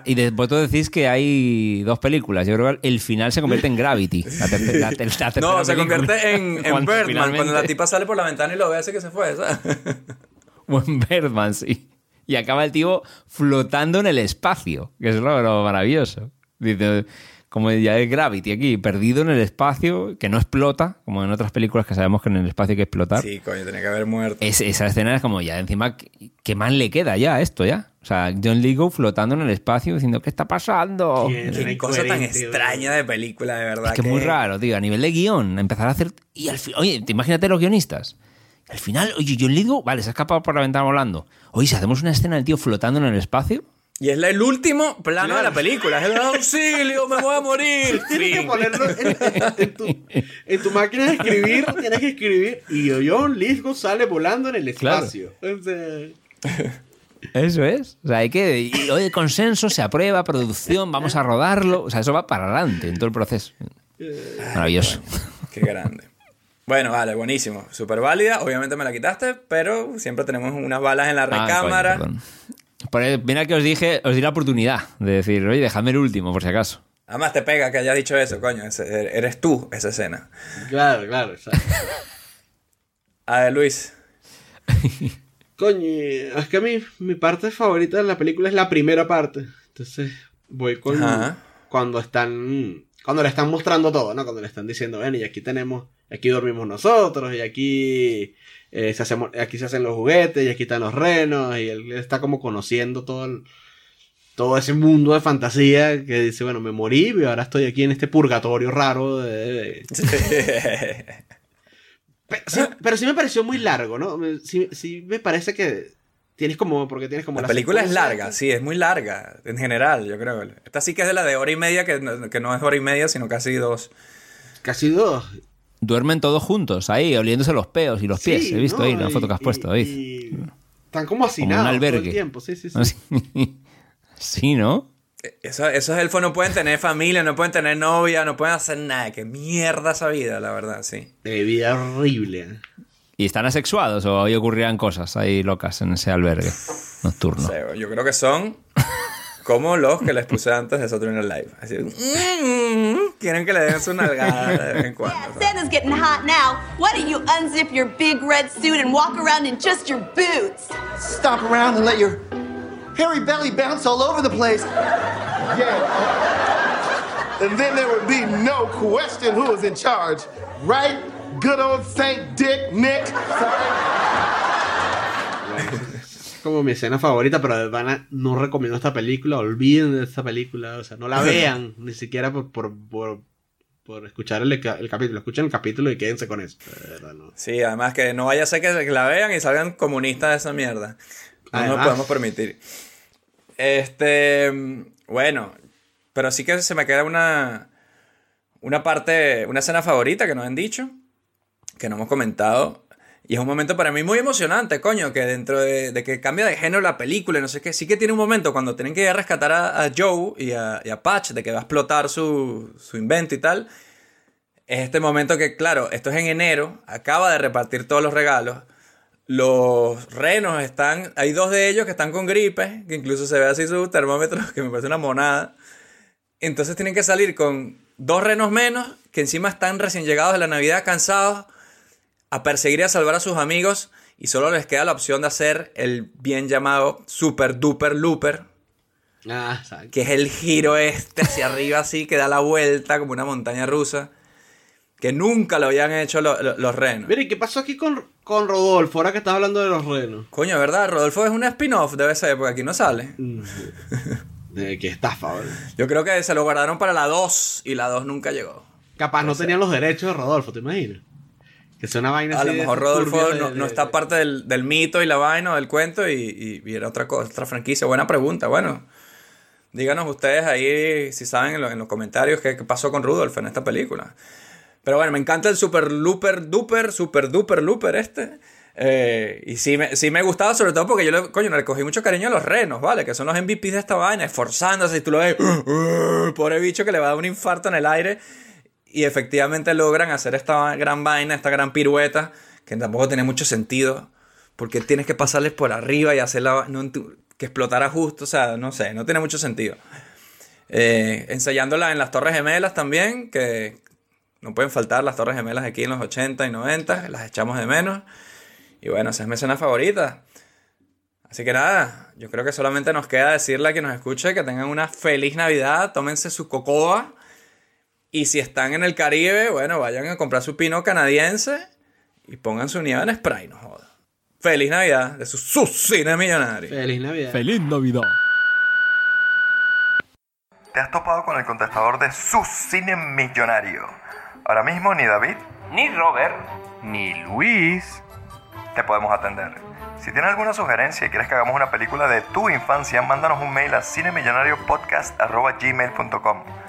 y después tú decís que hay dos películas. Yo creo que el final se convierte en Gravity. La la tercera No, se convierte en, en Cuando Birdman, finalmente- cuando la tipa sale por la ventana y lo ve, hace que se fue, ¿sabes? O en Birdman, sí. Y acaba el tío flotando en el espacio, que es lo, lo maravilloso. Dice, como ya es Gravity aquí, perdido en el espacio, que no explota, como en otras películas que sabemos que en el espacio hay que explotar. Sí, coño, tenía que haber muerto. Es- esa escena es como ya, encima, ¿qué- ¿qué más le queda ya a esto ya? O sea, John Lithgow flotando en el espacio diciendo, ¿qué está pasando? Qué cosa tan extraña de película, de verdad. Es que muy raro, tío. A nivel de guion, empezar a hacer. Y al fin, oye, te imagínate los guionistas. Al final, oye, John Lithgow, vale, se ha escapado por la ventana volando. Oye, si hacemos una escena del tío flotando en el espacio, Y es la- el último plano de la película. Es el auxilio, me voy a morir. Tienes que ponerlo en, en tu, en tu máquina de escribir, tienes que escribir. Y John Lithgow sale volando en el Claro. espacio. O sea, Eso es. O sea, hay que. Y, oye, consenso, se aprueba, producción, vamos a rodarlo. O sea, eso va para adelante en todo el proceso. Maravilloso. Qué grande. Bueno, vale, buenísimo. Súper válida. Obviamente me la quitaste, pero siempre tenemos unas balas en la Ah, coño, ahí, mira que os dije, os di la oportunidad de decir, oye, dejadme el último, por si acaso. Además te pega que hayas dicho eso, coño. Ese- Eres tú esa escena. claro, claro. A ver, Luis. Coño, es que a mí mi parte favorita de la película es la primera parte. Entonces voy con Ajá. cuando están cuando le están mostrando todo, ¿no? Cuando le están diciendo, ven, y aquí tenemos, aquí dormimos nosotros, y aquí eh, se hacemos, aquí se hacen los juguetes, y aquí están los renos, y él está como conociendo todo el- todo ese mundo de fantasía que dice, bueno, me morí y ahora estoy aquí en este purgatorio raro de- de, Pero sí, pero sí me pareció muy largo, ¿no? Sí, sí me parece que tienes como, porque tienes como La película es larga, sí, es muy larga. En general, yo creo. Esta sí que es de la de hora y media, que no, que no es hora y media, sino casi dos. Casi dos. Duermen todos juntos, ahí, oliéndose los peos y los pies. He visto ¿no? ahí la foto que has puesto, David. y Están como hacinados Como un todo albergue. el tiempo, sí, sí, sí. Así. Sí, ¿no? Esos, esos elfos no pueden tener familia, no pueden tener novia, no pueden hacer nada. Qué mierda esa vida, la verdad, sí. De vida horrible. ¿Y están asexuados o hoy ocurrirán cosas ahí locas en ese albergue nocturno? O sea, yo creo que son como los que les puse antes de Saturday Night Live. Así, mm, quieren que le den su nalgada de vez en cuando. Santa's getting hot now. Why don't you unzip your big red suit and walk around in just your boots? Stomp around and let your hairy belly bounce all over the place. Yeah. And then there would be no question who was in charge, right? Good old Saint Dick Nick. Es como mi escena favorita, pero de pana no recomiendo esta película. Olviden de esta película. O sea, no la vean. ni siquiera por, por, por, por escuchar el, el capítulo. Escuchen el capítulo y quédense con eso. De verdad, no. Sí, además que no vaya a ser que, la vean y salgan comunistas de esa mierda. No Además. lo podemos permitir. Este, bueno, pero sí que se me queda una, una parte, una escena favorita que nos han dicho, que no hemos comentado. Y es un momento para mí muy emocionante, coño, que dentro de, de que cambia de género la película y no sé qué, sí que tiene un momento cuando tienen que ir a rescatar a, Joe y a, y a Patch de que va a explotar su, su invento y tal. Es este momento que, claro, esto es en enero, acaba de repartir todos los regalos. Los renos están, hay dos de ellos que están con gripe, que incluso se ve así su termómetro, que me parece una monada. Entonces tienen que salir con dos renos menos, que encima están recién llegados de la Navidad cansados, a perseguir y a salvar a sus amigos, y solo les queda la opción de hacer el bien llamado Super Duper Looper, Ah, que es el giro este hacia arriba así, que da la vuelta como una montaña rusa, que nunca lo habían hecho lo- lo- los renos. Mire, ¿qué pasó aquí con, con Rodolfo? Ahora que estás hablando de los renos. Coño, ¿verdad? Rodolfo es un spin-off, debe ser, porque aquí no sale. De qué estafa, ¿verdad? Yo creo que se lo guardaron para la 2 y la 2 nunca llegó. Capaz no tenían los derechos de Rodolfo, ¿te imaginas? Que sea una vaina A así lo mejor Rodolfo de- no, está parte del, del mito y la vaina, del cuento, y, y- y era otra cosa, otra franquicia. Buena pregunta. Bueno, díganos ustedes ahí si saben en, lo- en los comentarios qué, qué pasó con Rudolf en esta película. Pero bueno, me encanta el super looper duper, super duper looper este. Eh, y sí me, sí me gustaba, sobre todo porque yo le, coño, le cogí mucho cariño a los renos, ¿vale? Que son los MVPs de esta vaina, esforzándose y tú lo ves, pobre bicho que le va a dar un infarto en el aire. Y efectivamente logran hacer esta gran vaina, esta gran pirueta, que tampoco tiene mucho sentido, porque tienes que pasarles por arriba y hacerla, que explotara justo, o sea, no sé, no tiene mucho sentido. Eh, ensayándola en las Torres Gemelas también, que no pueden faltar las Torres Gemelas aquí en los 80 y 90, las echamos de menos. Y bueno, esa es mi escena favorita. Así que nada, yo creo que solamente nos queda decirle a quien nos escuche que tengan una feliz Navidad, tómense su cocoa. Y si están en el Caribe, bueno, vayan a comprar su pino canadiense y pongan su nieve en spray, no joda. Feliz Navidad de su, su cine millonario. Feliz Navidad. ¡Feliz Navidad! Te has topado con el contestador de su cine millonario. Ahora mismo ni David, Ni Robert, ni Luis, te podemos atender. Si tienes alguna sugerencia y quieres que hagamos una película de tu infancia, mándanos un mail a cinemillonariopodcast.gmail.com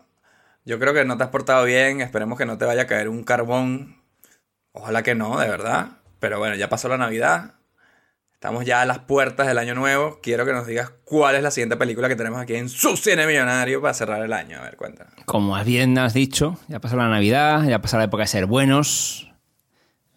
Yo creo que no te has portado bien. Esperemos que no te vaya a caer un carbón. Ojalá que no, de verdad. Pero bueno, ya pasó la Navidad. Estamos ya a las puertas del año nuevo. Quiero que nos digas cuál es la siguiente película que tenemos aquí en su cine millonario para cerrar el año. A ver, cuenta. Como bien has dicho, ya pasó la Navidad, ya pasó la época de ser buenos.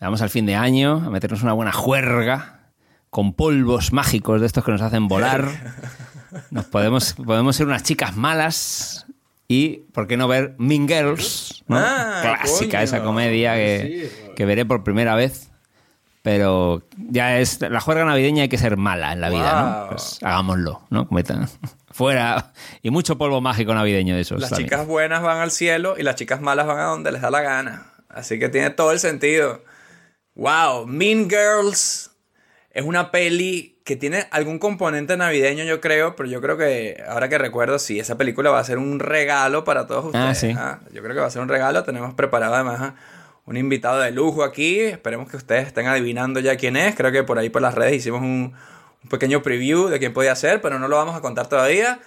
Vamos al fin de año a meternos una buena juerga con polvos mágicos de estos que nos hacen volar. Nos podemos, podemos ser unas chicas malas y, ¿por qué no ver Mean Girls? ¿no? Ah, Clásica coño. esa comedia que, que veré por primera vez. Pero ya es la juerga navideña hay que ser mala en la vida, ¿no? Pues hagámoslo, ¿no? Fuera. Y mucho polvo mágico navideño de esos. Las también. chicas buenas van al cielo y las chicas malas van a donde les da la gana. Así que tiene todo el sentido. Wow, Mean Girls es una peli que tiene algún componente navideño, yo creo, pero yo creo que, ahora que recuerdo, sí, esa película va a ser un regalo para todos ustedes. Ah, sí. ¿ah? Yo creo que va a ser un regalo. Tenemos preparado además a un invitado de lujo aquí. Esperemos que ustedes estén adivinando ya quién es. Creo que por ahí por las redes hicimos un, un pequeño preview de quién podía ser, pero no lo vamos a contar todavía.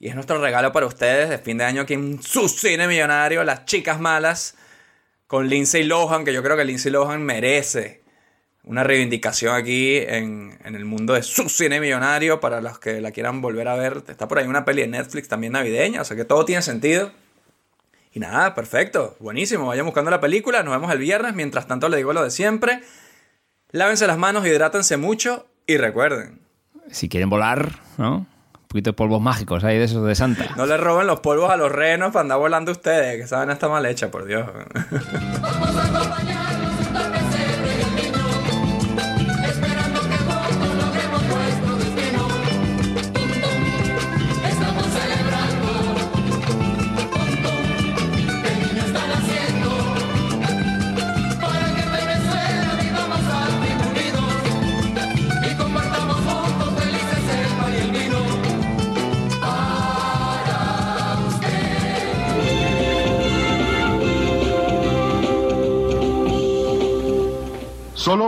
Y es nuestro regalo para ustedes de fin de año aquí en su cine millonario, Las Chicas Malas, con Lindsay Lohan, que yo creo que Lindsay Lohan merece una reivindicación aquí en, en el mundo de su cine millonario para los que la quieran volver a ver. Está por ahí una peli de Netflix también navideña, o sea que todo tiene sentido. Y nada, perfecto, buenísimo. Vayan buscando la película, nos vemos el viernes. Mientras tanto, les digo lo de siempre. Lávense las manos, hidrátense mucho y recuerden, Si quieren volar, ¿no? Un poquito de polvos mágicos ahí de esos de Santa. no le roben los polvos a los renos para andar volando ustedes, que saben está mal hecha, por Dios.